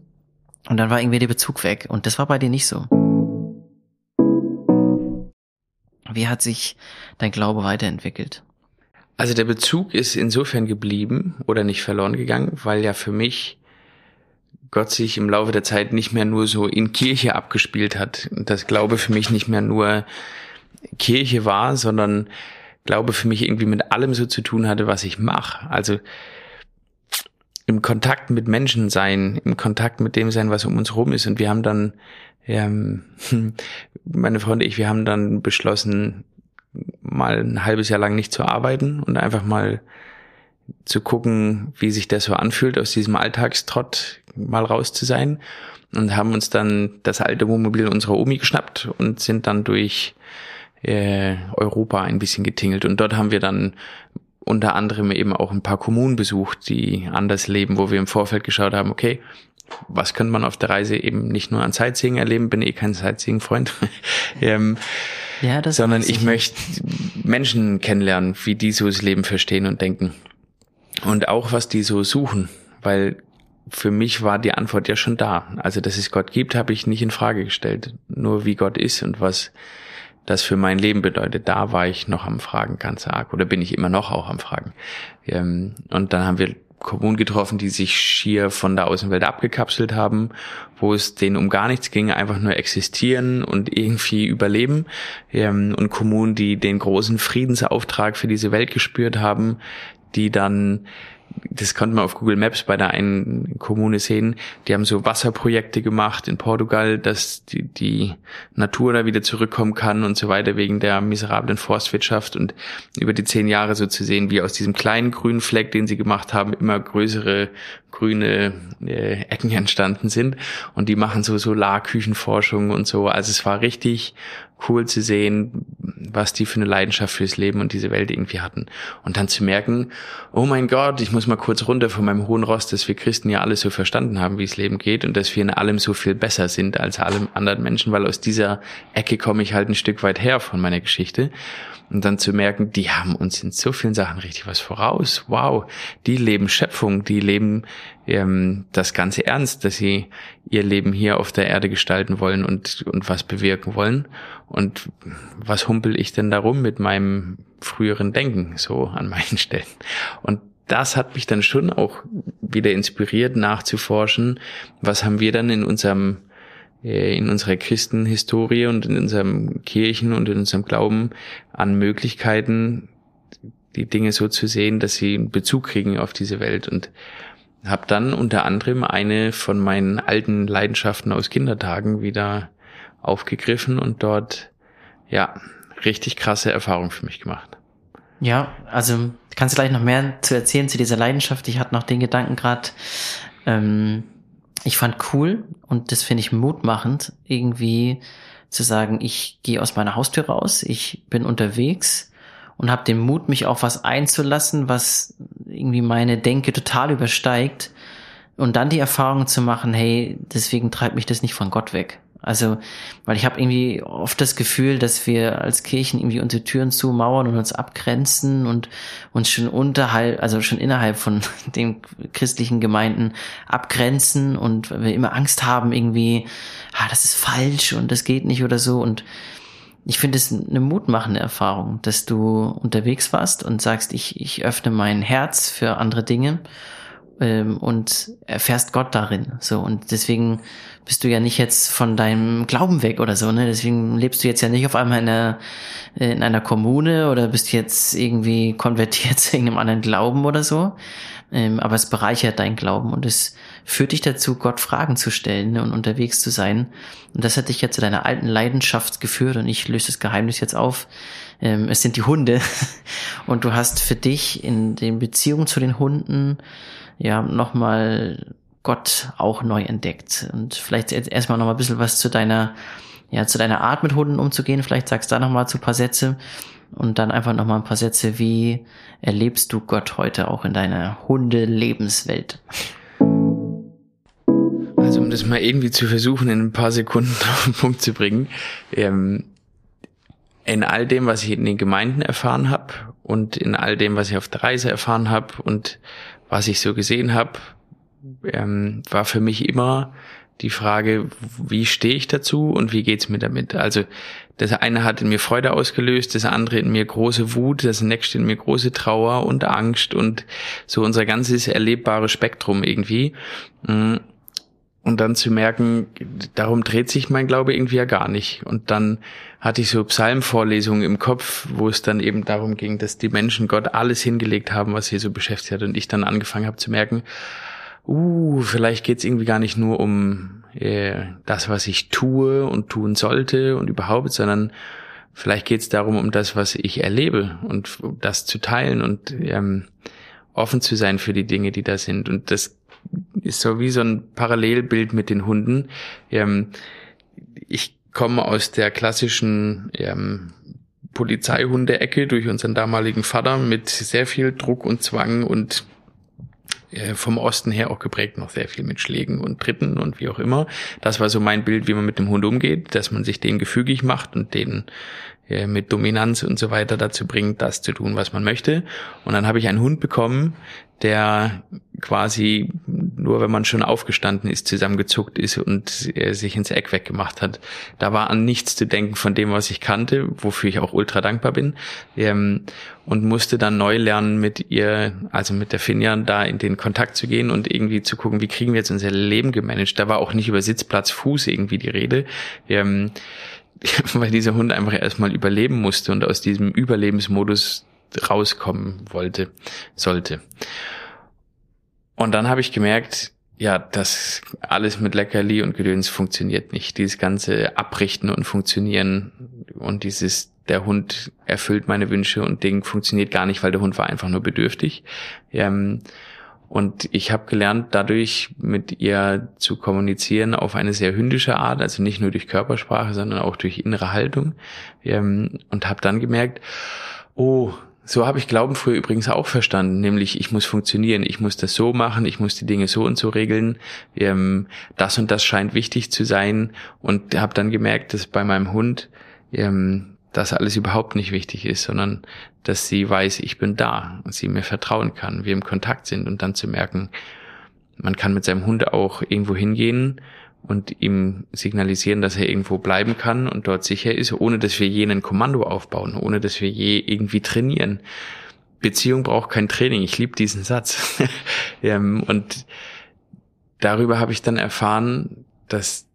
Und dann war irgendwie der Bezug weg. Und das war bei dir nicht so. Wie hat sich dein Glaube weiterentwickelt? Also der Bezug ist insofern geblieben oder nicht verloren gegangen, weil ja für mich Gott sich im Laufe der Zeit nicht mehr nur so in Kirche abgespielt hat. Und das Glaube für mich nicht mehr nur Kirche war, sondern Glaube für mich irgendwie mit allem so zu tun hatte, was ich mache. Also im Kontakt mit Menschen sein, im Kontakt mit dem sein, was um uns rum ist. Und wir haben dann, ähm, meine Freunde, ich, wir haben dann beschlossen, mal ein halbes Jahr lang nicht zu arbeiten und einfach mal zu gucken, wie sich das so anfühlt, aus diesem Alltagstrott mal raus zu sein. Und haben uns dann das alte Wohnmobil unserer Omi geschnappt und sind dann durch äh, Europa ein bisschen getingelt. Und dort haben wir dann unter anderem eben auch ein paar Kommunen besucht, die anders leben, wo wir im Vorfeld geschaut haben, okay, was könnte man auf der Reise eben nicht nur an Sightseeing erleben, bin eh kein Sightseeing-Freund, ähm, ja, das sondern ich möchte Menschen kennenlernen, wie die so das Leben verstehen und denken. Und auch, was die so suchen, weil für mich war die Antwort ja schon da. Also, dass es Gott gibt, habe ich nicht in Frage gestellt. Nur wie Gott ist und was das für mein Leben bedeutet, da war ich noch am Fragen ganz arg oder bin ich immer noch auch am Fragen. Ähm, und dann haben wir Kommunen getroffen, die sich schier von der Außenwelt abgekapselt haben, wo es denen um gar nichts ging, einfach nur existieren und irgendwie überleben. Ähm, und Kommunen, die den großen Friedensauftrag für diese Welt gespürt haben, die dann das konnte man auf Google Maps bei der einen Kommune sehen. Die haben so Wasserprojekte gemacht in Portugal, dass die, die Natur da wieder zurückkommen kann und so weiter wegen der miserablen Forstwirtschaft und über die zehn Jahre so zu sehen, wie aus diesem kleinen grünen Fleck, den sie gemacht haben, immer größere grüne äh, Ecken entstanden sind und die machen so Solarküchenforschung und so. Also es war richtig cool zu sehen, was die für eine Leidenschaft fürs Leben und diese Welt irgendwie hatten. Und dann zu merken, oh mein Gott, ich muss mal kurz runter von meinem hohen Rost, dass wir Christen ja alle so verstanden haben, wie es Leben geht und dass wir in allem so viel besser sind als alle anderen Menschen, weil aus dieser Ecke komme ich halt ein Stück weit her von meiner Geschichte. Und dann zu merken, die haben uns in so vielen Sachen richtig was voraus. Wow, die leben Schöpfung, die leben ähm, das Ganze ernst, dass sie ihr Leben hier auf der Erde gestalten wollen und, und was bewirken wollen. Und was humpel ich denn darum mit meinem früheren Denken so an manchen Stellen? Und das hat mich dann schon auch wieder inspiriert, nachzuforschen, was haben wir dann in unserem äh, in unserer Christenhistorie und in unserem Kirchen und in unserem Glauben an Möglichkeiten, die Dinge so zu sehen, dass sie einen Bezug kriegen auf diese Welt und habe dann unter anderem eine von meinen alten Leidenschaften aus Kindertagen wieder aufgegriffen und dort ja richtig krasse Erfahrungen für mich gemacht. Ja, also kannst du gleich noch mehr zu erzählen zu dieser Leidenschaft. Ich hatte noch den Gedanken gerade, ähm, ich fand cool und das finde ich mutmachend, irgendwie zu sagen, ich gehe aus meiner Haustür raus, ich bin unterwegs und habe den Mut, mich auf was einzulassen, was irgendwie meine Denke total übersteigt und dann die Erfahrung zu machen, hey, deswegen treibt mich das nicht von Gott weg. Also, weil ich habe irgendwie oft das Gefühl, dass wir als Kirchen irgendwie unsere Türen zumauern und uns abgrenzen und uns schon unterhalb, also schon innerhalb von den christlichen Gemeinden abgrenzen und wir immer Angst haben, irgendwie, ah, das ist falsch und das geht nicht oder so. Und ich finde es eine mutmachende Erfahrung, dass du unterwegs warst und sagst, ich, ich öffne mein Herz für andere Dinge ähm, und erfährst Gott darin. So und deswegen bist du ja nicht jetzt von deinem Glauben weg oder so. Ne? Deswegen lebst du jetzt ja nicht auf einmal in einer äh, in einer Kommune oder bist jetzt irgendwie konvertiert zu irgendeinem anderen Glauben oder so. Ähm, aber es bereichert dein Glauben und es führt dich dazu, Gott Fragen zu stellen ne, und unterwegs zu sein. Und das hat dich ja zu deiner alten Leidenschaft geführt und ich löse das Geheimnis jetzt auf. Ähm, es sind die Hunde und du hast für dich in den Beziehungen zu den Hunden ja nochmal Gott auch neu entdeckt. Und vielleicht erstmal noch mal ein bisschen was zu deiner, ja, zu deiner Art mit Hunden umzugehen. Vielleicht sagst du da noch mal zu ein paar Sätze und dann einfach noch mal ein paar Sätze. Wie erlebst du Gott heute auch in deiner Hunde-Lebenswelt? Also um das mal irgendwie zu versuchen, in ein paar Sekunden auf den Punkt zu bringen. Ähm, in all dem, was ich in den Gemeinden erfahren habe und in all dem, was ich auf der Reise erfahren habe und was ich so gesehen habe, ähm, war für mich immer die Frage, wie stehe ich dazu und wie geht's mir damit? Also das eine hat in mir Freude ausgelöst, das andere in mir große Wut, das nächste in mir große Trauer und Angst und so unser ganzes erlebbare Spektrum irgendwie. Und dann zu merken, darum dreht sich mein Glaube irgendwie ja gar nicht. Und dann hatte ich so Psalmvorlesungen im Kopf, wo es dann eben darum ging, dass die Menschen Gott alles hingelegt haben, was sie so beschäftigt hat. Und ich dann angefangen habe zu merken, uh, vielleicht geht's irgendwie gar nicht nur um äh, das, was ich tue und tun sollte und überhaupt, sondern vielleicht geht's darum, um das, was ich erlebe und das zu teilen und ähm, offen zu sein für die Dinge, die da sind. Und das ist so wie so ein Parallelbild mit den Hunden. Ähm, ich komme aus der klassischen ähm, Polizeihunde-Ecke durch unseren damaligen Vater mit sehr viel Druck und Zwang und äh, vom Osten her auch geprägt noch sehr viel mit Schlägen und Tritten und wie auch immer. Das war so mein Bild, wie man mit dem Hund umgeht, dass man sich den gefügig macht und den äh, mit Dominanz und so weiter dazu bringt, das zu tun, was man möchte. Und dann habe ich einen Hund bekommen, der quasi nur wenn man schon aufgestanden ist, zusammengezuckt ist und er sich ins Eck weggemacht hat. Da war an nichts zu denken von dem, was ich kannte, wofür ich auch ultra dankbar bin. Ähm, und musste dann neu lernen, mit ihr, also mit der Finja, da in den Kontakt zu gehen und irgendwie zu gucken, wie kriegen wir jetzt unser Leben gemanagt. Da war auch nicht über Sitzplatz, Fuß irgendwie die Rede. Ähm, weil dieser Hund einfach erstmal überleben musste und aus diesem Überlebensmodus rauskommen wollte, sollte. Und dann habe ich gemerkt, ja, das alles mit Leckerli und Gedöns funktioniert nicht. Dieses ganze Abrichten und Funktionieren und dieses, der Hund erfüllt meine Wünsche und Ding funktioniert gar nicht, weil der Hund war einfach nur bedürftig. Ähm, und ich habe gelernt, dadurch mit ihr zu kommunizieren auf eine sehr hündische Art, also nicht nur durch Körpersprache, sondern auch durch innere Haltung. Ähm, und habe dann gemerkt, oh, so habe ich Glauben früher übrigens auch verstanden, nämlich ich muss funktionieren, ich muss das so machen, ich muss die Dinge so und so regeln, ähm, das und das scheint wichtig zu sein und habe dann gemerkt, dass bei meinem Hund ähm, das alles überhaupt nicht wichtig ist, sondern dass sie weiß, ich bin da und sie mir vertrauen kann, wir im Kontakt sind und dann zu merken, man kann mit seinem Hund auch irgendwo hingehen und ihm signalisieren, dass er irgendwo bleiben kann und dort sicher ist, ohne dass wir jenen Kommando aufbauen, ohne dass wir je irgendwie trainieren. Beziehung braucht kein Training. Ich liebe diesen Satz. Ähm, und darüber habe ich dann erfahren, dass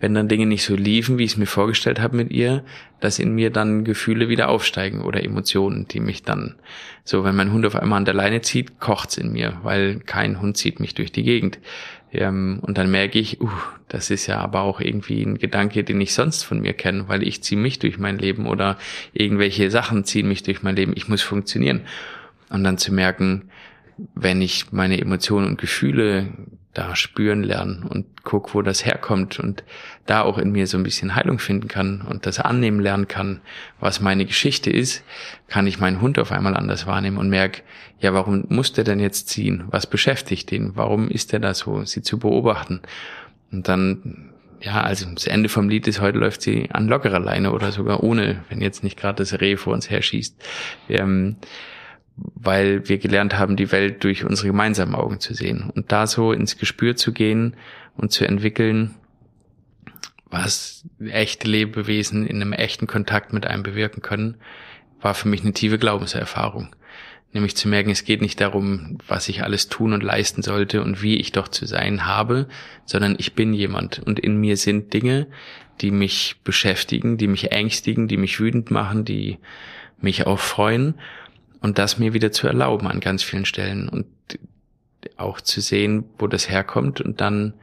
wenn dann Dinge nicht so liefen, wie ich es mir vorgestellt habe mit ihr, dass in mir dann Gefühle wieder aufsteigen oder Emotionen, die mich dann so, wenn mein Hund auf einmal an der Leine zieht, kocht's in mir, weil kein Hund zieht mich durch die Gegend. Ähm, und dann merke ich, uh, das ist ja aber auch irgendwie ein Gedanke, den ich sonst von mir kenne, weil ich ziehe mich durch mein Leben oder irgendwelche Sachen ziehen mich durch mein Leben. Ich muss funktionieren. Und dann zu merken, wenn ich meine Emotionen und Gefühle da spüren lernen und guck, wo das herkommt und da auch in mir so ein bisschen Heilung finden kann und das annehmen lernen kann, was meine Geschichte ist, kann ich meinen Hund auf einmal anders wahrnehmen und merke, ja, warum muss der denn jetzt ziehen? Was beschäftigt ihn? Warum ist der da so? Sie zu beobachten. Und dann, ja, also das Ende vom Lied ist, heute läuft sie an lockerer Leine oder sogar ohne, wenn jetzt nicht gerade das Reh vor uns herschießt. Ähm, weil wir gelernt haben, die Welt durch unsere gemeinsamen Augen zu sehen und da so ins Gespür zu gehen und zu entwickeln, was echte Lebewesen in einem echten Kontakt mit einem bewirken können, war für mich eine tiefe Glaubenserfahrung. Nämlich zu merken, es geht nicht darum, was ich alles tun und leisten sollte und wie ich doch zu sein habe, sondern ich bin jemand und in mir sind Dinge, die mich beschäftigen, die mich ängstigen, die mich wütend machen, die mich auch freuen und das mir wieder zu erlauben an ganz vielen Stellen und auch zu sehen, wo das herkommt und dann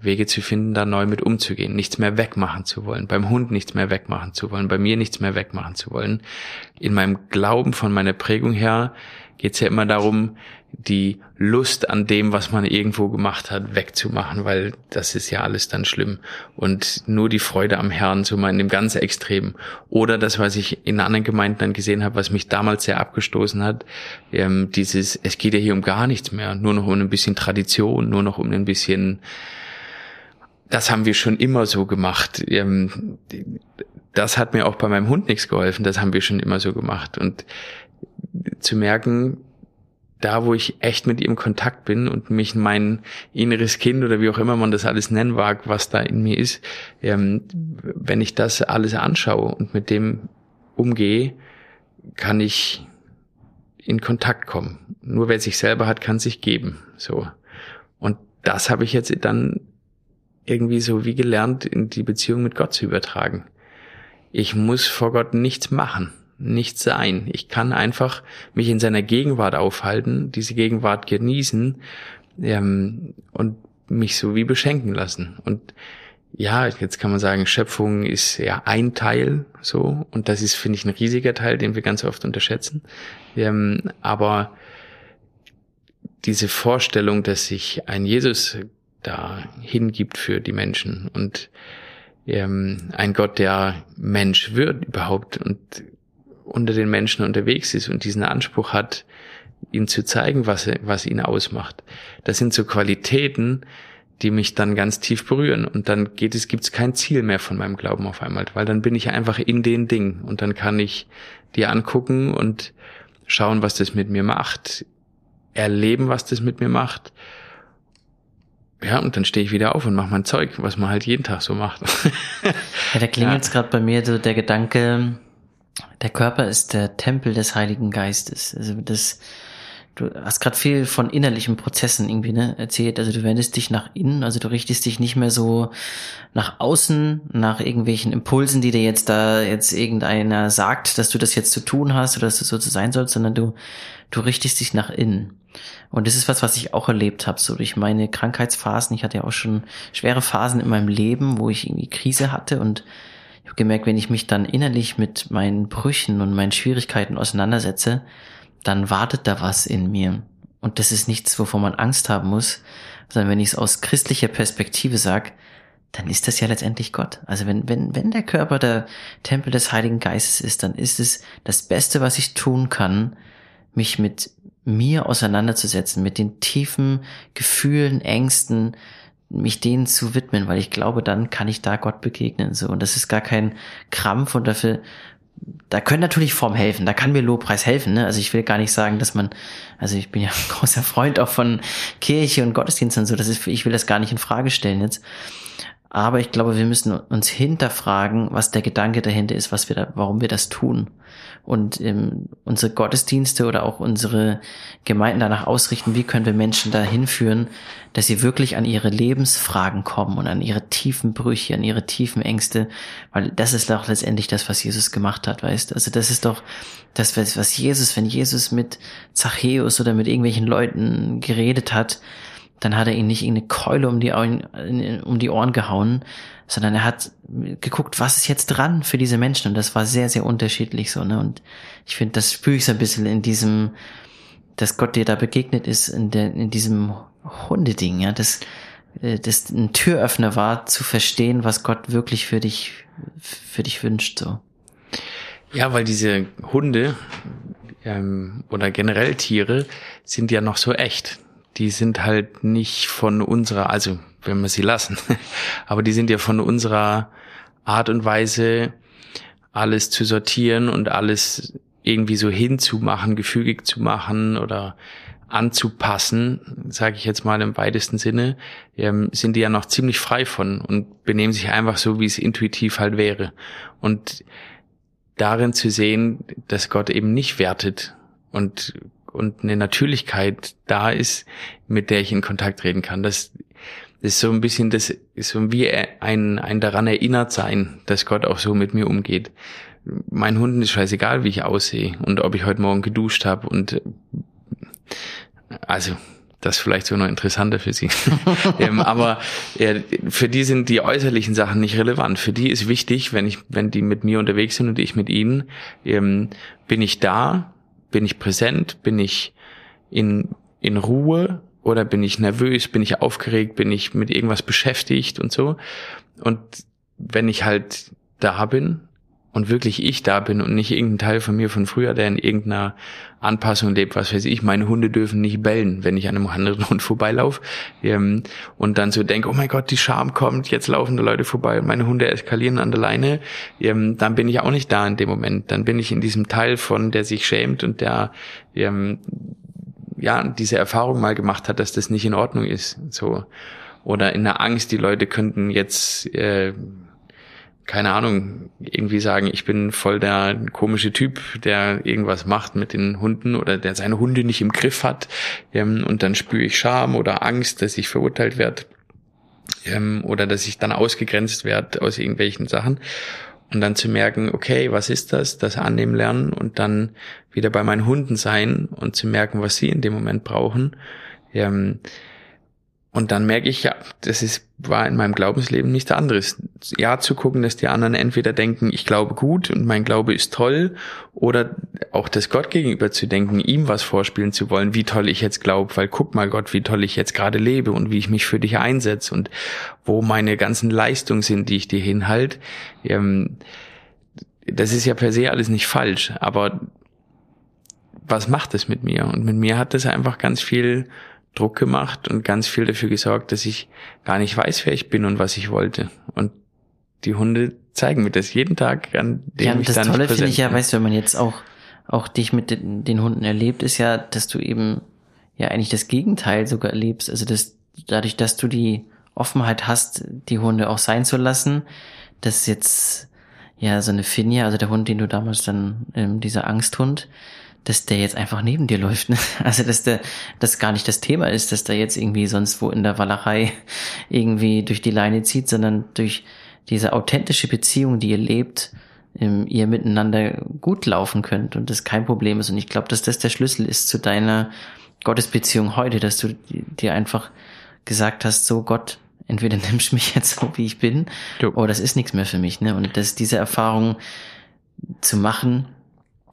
Wege zu finden, da neu mit umzugehen, nichts mehr wegmachen zu wollen, beim Hund nichts mehr wegmachen zu wollen, bei mir nichts mehr wegmachen zu wollen. In meinem Glauben von meiner Prägung her geht es ja immer darum, die Lust an dem, was man irgendwo gemacht hat, wegzumachen, weil das ist ja alles dann schlimm. Und nur die Freude am Herrn, so mal in dem ganz Extremen. Oder das, was ich in anderen Gemeinden dann gesehen habe, was mich damals sehr abgestoßen hat, ähm, dieses, es geht ja hier um gar nichts mehr, nur noch um ein bisschen Tradition, nur noch um ein bisschen das haben wir schon immer so gemacht. Ähm, das hat mir auch bei meinem Hund nichts geholfen. Das haben wir schon immer so gemacht. Und zu merken, da wo ich echt mit ihm Kontakt bin und mich mein inneres Kind oder wie auch immer man das alles nennen mag, was da in mir ist, ähm, wenn ich das alles anschaue und mit dem umgehe, kann ich in Kontakt kommen. Nur wer sich selber hat, kann sich geben. So. Und das habe ich jetzt dann irgendwie so wie gelernt, in die Beziehung mit Gott zu übertragen. Ich muss vor Gott nichts machen, nichts sein. Ich kann einfach mich in seiner Gegenwart aufhalten, diese Gegenwart genießen ähm, und mich so wie beschenken lassen. Und ja, jetzt kann man sagen, Schöpfung ist ja ein Teil so und das ist, finde ich, ein riesiger Teil, den wir ganz oft unterschätzen. Ähm, aber diese Vorstellung, dass sich ein Jesus da hingibt für die Menschen und ähm, ein Gott, der Mensch wird überhaupt und unter den Menschen unterwegs ist und diesen Anspruch hat, ihm zu zeigen, was, was ihn ausmacht. Das sind so Qualitäten, die mich dann ganz tief berühren und dann geht es, gibt es kein Ziel mehr von meinem Glauben auf einmal, weil dann bin ich einfach in den Dingen und dann kann ich dir angucken und schauen, was das mit mir macht, erleben, was das mit mir macht ja, und dann stehe ich wieder auf und mache mein Zeug, was man halt jeden Tag so macht. ja, da klingt jetzt gerade bei mir so der Gedanke, der Körper ist der Tempel des Heiligen Geistes. Also das, du hast gerade viel von innerlichen Prozessen irgendwie ne, erzählt. Also du wendest dich nach innen, also du richtest dich nicht mehr so nach außen, nach irgendwelchen Impulsen, die dir jetzt da jetzt irgendeiner sagt, dass du das jetzt zu tun hast oder dass du so zu sein sollst, sondern du, du richtest dich nach innen. Und das ist was, was ich auch erlebt habe, so durch meine Krankheitsphasen. Ich hatte ja auch schon schwere Phasen in meinem Leben, wo ich irgendwie Krise hatte und gemerkt, wenn ich mich dann innerlich mit meinen Brüchen und meinen Schwierigkeiten auseinandersetze, dann wartet da was in mir. Und das ist nichts, wovor man Angst haben muss, sondern wenn ich es aus christlicher Perspektive sage, dann ist das ja letztendlich Gott. Also wenn, wenn, wenn der Körper der Tempel des Heiligen Geistes ist, dann ist es das Beste, was ich tun kann, mich mit mir auseinanderzusetzen, mit den tiefen Gefühlen, Ängsten, mich denen zu widmen, weil ich glaube, dann kann ich da Gott begegnen, so. Und das ist gar kein Krampf und dafür, da können natürlich Form helfen, da kann mir Lobpreis helfen, ne? Also ich will gar nicht sagen, dass man, also ich bin ja ein großer Freund auch von Kirche und Gottesdienst und so, das ist, ich will das gar nicht in Frage stellen jetzt. Aber ich glaube, wir müssen uns hinterfragen, was der Gedanke dahinter ist, was wir da, warum wir das tun. Und ähm, unsere Gottesdienste oder auch unsere Gemeinden danach ausrichten, wie können wir Menschen dahin führen, dass sie wirklich an ihre Lebensfragen kommen und an ihre tiefen Brüche, an ihre tiefen Ängste, weil das ist doch letztendlich das, was Jesus gemacht hat, weißt? Also das ist doch das, was Jesus, wenn Jesus mit Zachäus oder mit irgendwelchen Leuten geredet hat, dann hat er ihn nicht irgendeine Keule um die, Ohren, um die Ohren gehauen, sondern er hat geguckt, was ist jetzt dran für diese Menschen? Und das war sehr, sehr unterschiedlich so, ne, und ich finde, das spüre ich so ein bisschen in diesem, dass Gott dir da begegnet ist, in, der, in diesem Hundeding, ja, das, äh, das ein Türöffner war, zu verstehen, was Gott wirklich für dich, für dich wünscht, so. Ja, weil diese Hunde ähm, oder generell Tiere sind ja noch so echt die sind halt nicht von unserer, also wenn wir sie lassen, aber die sind ja von unserer Art und Weise, alles zu sortieren und alles irgendwie so hinzumachen, gefügig zu machen oder anzupassen, sage ich jetzt mal im weitesten Sinne, ähm, sind die ja noch ziemlich frei von und benehmen sich einfach so, wie es intuitiv halt wäre. Und darin zu sehen, dass Gott eben nicht wertet und und eine Natürlichkeit da ist, mit der ich in Kontakt treten kann. Das ist so ein bisschen das, ist so wie ein, ein daran erinnert sein, dass Gott auch so mit mir umgeht. Mein Hunden ist scheißegal, wie ich aussehe und ob ich heute Morgen geduscht habe und also das ist vielleicht so noch interessanter für sie. ähm, aber ja, für die sind die äußerlichen Sachen nicht relevant. Für die ist wichtig, wenn ich, wenn die mit mir unterwegs sind und ich mit ihnen, ähm, bin ich da, bin ich präsent, bin ich in, in Ruhe? Oder bin ich nervös, bin ich aufgeregt, bin ich mit irgendwas beschäftigt und so. Und wenn ich halt da bin und wirklich ich da bin und nicht irgendein Teil von mir von früher, der in irgendeiner Anpassung lebt, was weiß ich, meine Hunde dürfen nicht bellen, wenn ich an einem anderen Hund vorbeilaufe. Ähm, und dann so denke, oh mein Gott, die Scham kommt, jetzt laufen da Leute vorbei meine Hunde eskalieren an der Leine, ähm, dann bin ich auch nicht da in dem Moment, dann bin ich in diesem Teil von, der sich schämt und der ähm, ja diese Erfahrung mal gemacht hat, dass das nicht in Ordnung ist, so. Oder in der Angst, die Leute könnten jetzt äh, keine Ahnung, irgendwie sagen, ich bin voll der komische Typ, der irgendwas macht mit den Hunden oder der seine Hunde nicht im Griff hat. Ähm, und dann spüre ich Scham oder Angst, dass ich verurteilt werde ähm, oder dass ich dann ausgegrenzt werde aus irgendwelchen Sachen. Und dann zu merken, okay, was ist das? Das annehmen lernen und dann wieder bei meinen Hunden sein und zu merken, was sie in dem Moment brauchen. Ähm, und dann merke ich, ja, das ist, war in meinem Glaubensleben nichts anderes. Ja, zu gucken, dass die anderen entweder denken, ich glaube gut und mein Glaube ist toll, oder auch das Gott gegenüber zu denken, ihm was vorspielen zu wollen, wie toll ich jetzt glaube, weil guck mal Gott, wie toll ich jetzt gerade lebe und wie ich mich für dich einsetze und wo meine ganzen Leistungen sind, die ich dir hinhalte. Ähm, das ist ja per se alles nicht falsch, aber was macht es mit mir? Und mit mir hat das einfach ganz viel Druck gemacht und ganz viel dafür gesorgt, dass ich gar nicht weiß, wer ich bin und was ich wollte. Und die Hunde zeigen mir das jeden Tag, an dem ja, ich das dann Tolle finde ich ja, weißt du, wenn man jetzt auch auch dich mit den, den, Hunden erlebt, ist ja, dass du eben ja eigentlich das Gegenteil sogar erlebst. Also dass dadurch, dass du die Offenheit hast, die Hunde auch sein zu lassen, dass jetzt ja so eine Finja, also der Hund, den du damals dann, ähm, dieser Angsthund, dass der jetzt einfach neben dir läuft. Ne? Also dass der das gar nicht das Thema ist, dass der jetzt irgendwie sonst wo in der Wallerei irgendwie durch die Leine zieht, sondern durch diese authentische Beziehung, die ihr lebt, ähm, ihr miteinander gut laufen könnt und das kein Problem ist. Und ich glaube, dass das der Schlüssel ist zu deiner Gottesbeziehung heute, dass du dir einfach gesagt hast, so Gott, entweder nimmst du mich jetzt so, wie ich bin, oder das ist nichts mehr für mich. Ne? Und dass diese Erfahrung zu machen,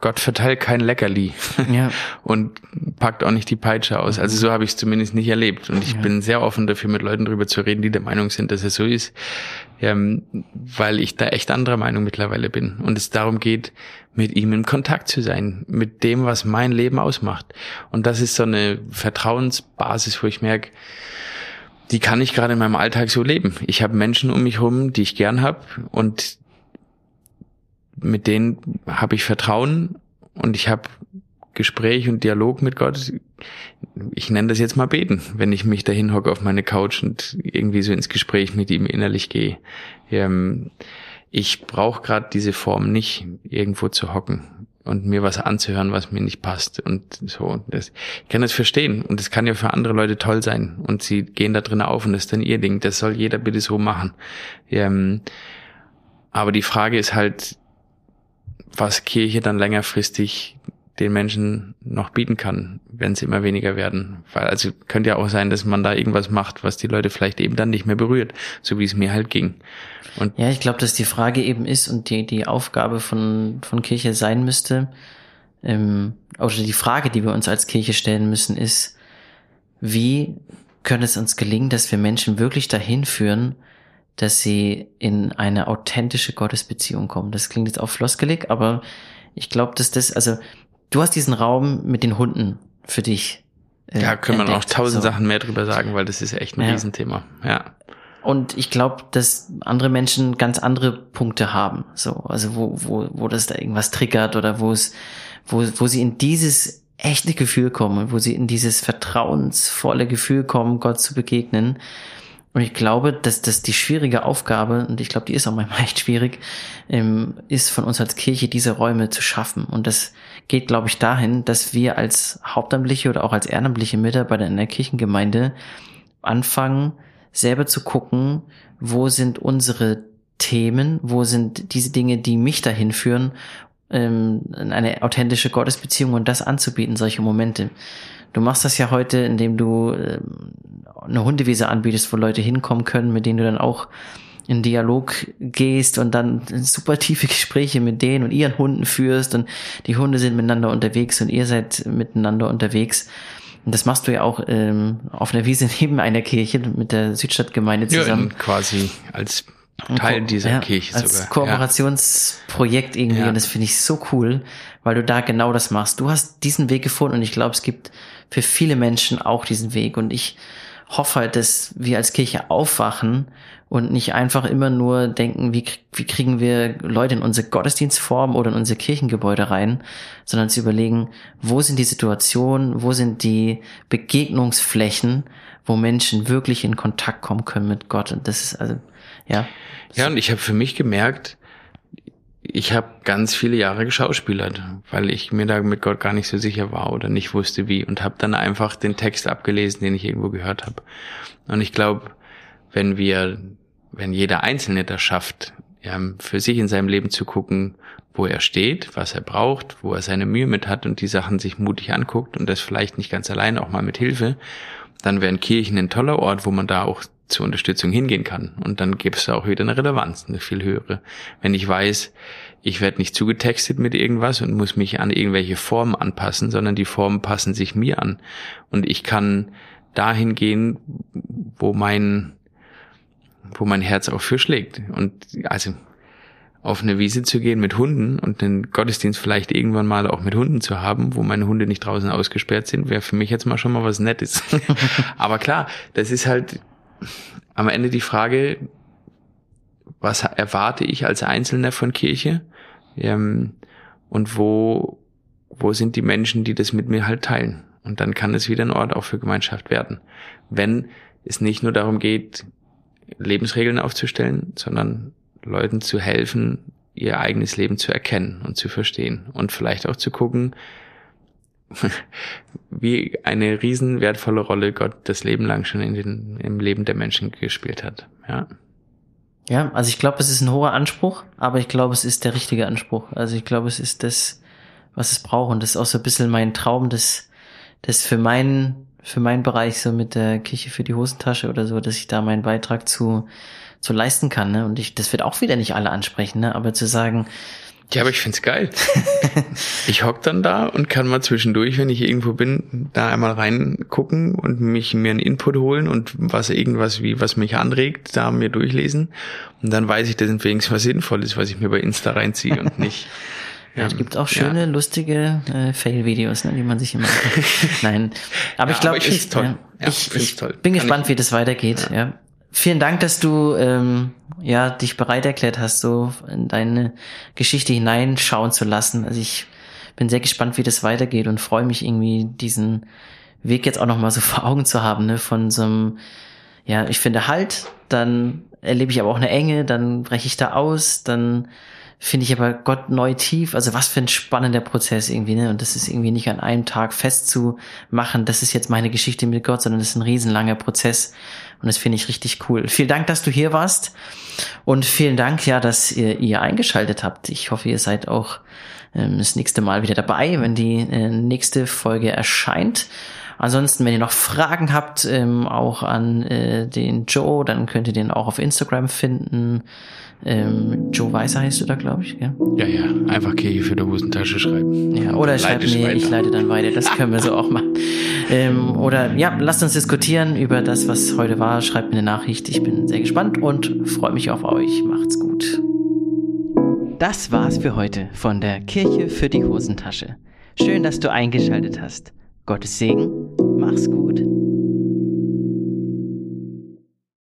Gott verteilt kein Leckerli ja. und packt auch nicht die Peitsche aus. Also so habe ich es zumindest nicht erlebt. Und ich ja. bin sehr offen dafür, mit Leuten drüber zu reden, die der Meinung sind, dass es so ist, ähm, weil ich da echt anderer Meinung mittlerweile bin. Und es darum geht, mit ihm in Kontakt zu sein, mit dem, was mein Leben ausmacht. Und das ist so eine Vertrauensbasis, wo ich merke, die kann ich gerade in meinem Alltag so leben. Ich habe Menschen um mich herum, die ich gern habe und mit denen habe ich Vertrauen und ich habe Gespräch und Dialog mit Gott. Ich nenne das jetzt mal beten, wenn ich mich dahin hocke auf meine Couch und irgendwie so ins Gespräch mit ihm innerlich gehe. Ähm, ich brauche gerade diese Form nicht, irgendwo zu hocken und mir was anzuhören, was mir nicht passt und so. Das, ich kann das verstehen und das kann ja für andere Leute toll sein und sie gehen da drin auf und das ist dann ihr Ding. Das soll jeder bitte so machen. Ähm, aber die Frage ist halt, was Kirche dann längerfristig den Menschen noch bieten kann, wenn sie immer weniger werden. Weil also könnte ja auch sein, dass man da irgendwas macht, was die Leute vielleicht eben dann nicht mehr berührt, so wie es mir halt ging. Und ja, ich glaube, dass die Frage eben ist und die die Aufgabe von von Kirche sein müsste, ähm, oder die Frage, die wir uns als Kirche stellen müssen, ist, wie könnte es uns gelingen, dass wir Menschen wirklich dahin führen, dass sie in eine authentische Gottesbeziehung kommen. Das klingt jetzt auch floskelig, aber ich glaube, dass das, also du hast diesen Raum mit den Hunden für dich. Äh, ja, können wir auch tausend so. Sachen mehr drüber sagen, weil das ist echt ein ja. Riesenthema. Ja. Und ich glaube, dass andere Menschen ganz andere Punkte haben, so, also wo, wo, wo das da irgendwas triggert oder wo es, wo, wo sie in dieses echte Gefühl kommen, wo sie in dieses vertrauensvolle Gefühl kommen, Gott zu begegnen. Und ich glaube, dass das die schwierige Aufgabe, und ich glaube, die ist auch manchmal echt schwierig, ähm, ist von uns als Kirche diese Räume zu schaffen. Und das geht, glaube ich, dahin, dass wir als hauptamtliche oder auch als ehrenamtliche Mitarbeiter in der Kirchengemeinde anfangen, selber zu gucken, wo sind unsere Themen, wo sind diese Dinge, die mich dahin führen, ähm, eine authentische Gottesbeziehung und das anzubieten, solche Momente. Du machst das ja heute, indem du ähm, eine Hundewiese anbietest, wo Leute hinkommen können, mit denen du dann auch in Dialog gehst und dann super tiefe Gespräche mit denen und ihren Hunden führst und die Hunde sind miteinander unterwegs und ihr seid miteinander unterwegs. Und das machst du ja auch ähm, auf einer Wiese neben einer Kirche mit der Südstadtgemeinde zusammen. Ja, quasi als Teil dieser ja, Kirche als sogar. Kooperationsprojekt irgendwie ja. und das finde ich so cool, weil du da genau das machst. Du hast diesen Weg gefunden und ich glaube, es gibt für viele Menschen auch diesen Weg und ich hoffe halt, dass wir als Kirche aufwachen und nicht einfach immer nur denken, wie, wie kriegen wir Leute in unsere Gottesdienstform oder in unsere Kirchengebäude rein, sondern zu überlegen, wo sind die Situationen, wo sind die Begegnungsflächen, wo Menschen wirklich in Kontakt kommen können mit Gott. Und das ist also, ja. Ja, und ich habe für mich gemerkt, ich habe ganz viele Jahre geschauspielert, weil ich mir da mit Gott gar nicht so sicher war oder nicht wusste wie und habe dann einfach den Text abgelesen, den ich irgendwo gehört habe. Und ich glaube, wenn wir, wenn jeder Einzelne das schafft, für sich in seinem Leben zu gucken, wo er steht, was er braucht, wo er seine Mühe mit hat und die Sachen sich mutig anguckt und das vielleicht nicht ganz allein, auch mal mit Hilfe, dann wären Kirchen ein toller Ort, wo man da auch zur Unterstützung hingehen kann. Und dann gibt es auch wieder eine Relevanz, eine viel höhere. Wenn ich weiß, ich werde nicht zugetextet mit irgendwas und muss mich an irgendwelche Formen anpassen, sondern die Formen passen sich mir an. Und ich kann dahin gehen, wo mein, wo mein Herz auch für schlägt. Und also auf eine Wiese zu gehen mit Hunden und den Gottesdienst vielleicht irgendwann mal auch mit Hunden zu haben, wo meine Hunde nicht draußen ausgesperrt sind, wäre für mich jetzt mal schon mal was Nettes. Aber klar, das ist halt am Ende die Frage, was erwarte ich als Einzelner von Kirche? Ähm, und wo, wo sind die Menschen, die das mit mir halt teilen? Und dann kann es wieder ein Ort auch für Gemeinschaft werden. Wenn es nicht nur darum geht, Lebensregeln aufzustellen, sondern Leuten zu helfen, ihr eigenes Leben zu erkennen und zu verstehen und vielleicht auch zu gucken, wie eine riesen wertvolle Rolle Gott das Leben lang schon in den, im Leben der Menschen gespielt hat. Ja. Ja, also ich glaube, es ist ein hoher Anspruch, aber ich glaube, es ist der richtige Anspruch. Also ich glaube, es ist das, was es braucht. Und das ist auch so ein bisschen mein Traum, das, das für meinen, für meinen Bereich so mit der Kirche für die Hosentasche oder so, dass ich da meinen Beitrag zu, zu leisten kann. Ne? Und ich, das wird auch wieder nicht alle ansprechen, ne? aber zu sagen, ja, aber ich find's geil. ich hock dann da und kann mal zwischendurch, wenn ich irgendwo bin, da einmal reingucken und mich mir einen Input holen und was irgendwas wie was mich anregt, da mir durchlesen und dann weiß ich, dass wenigstens was Sinnvolles, was ich mir bei Insta reinziehe und nicht. Ja, es gibt auch schöne, ja. lustige äh, Fail-Videos, ne, die man sich immer. Nein, aber ja, ich glaube, ich, ich, toll. Ja, ich, ich bin Kann gespannt, wie das weitergeht. Ja. Vielen Dank, dass du ähm, ja dich bereit erklärt hast, so in deine Geschichte hineinschauen zu lassen. Also ich bin sehr gespannt, wie das weitergeht und freue mich irgendwie diesen Weg jetzt auch noch mal so vor Augen zu haben, ne, von so einem ja, ich finde Halt, dann erlebe ich aber auch eine Enge, dann breche ich da aus, dann finde ich aber Gott neu tief. Also was für ein spannender Prozess irgendwie, ne? Und das ist irgendwie nicht an einem Tag festzumachen, das ist jetzt meine Geschichte mit Gott, sondern das ist ein riesenlanger Prozess. Und das finde ich richtig cool. Vielen Dank, dass du hier warst. Und vielen Dank, ja, dass ihr, ihr eingeschaltet habt. Ich hoffe, ihr seid auch ähm, das nächste Mal wieder dabei, wenn die äh, nächste Folge erscheint. Ansonsten, wenn ihr noch Fragen habt, ähm, auch an äh, den Joe, dann könnt ihr den auch auf Instagram finden. Ähm, Joe Weißer heißt du da, glaube ich, gell? Ja, ja, einfach Kirche für die Hosentasche schreiben. Ja, oder schreib mir, weiter. ich leite dann weiter, das können wir so auch machen. Ähm, oder ja, lasst uns diskutieren über das, was heute war. Schreibt mir eine Nachricht, ich bin sehr gespannt und freue mich auf euch. Macht's gut. Das war's für heute von der Kirche für die Hosentasche. Schön, dass du eingeschaltet hast. Gottes Segen, mach's gut.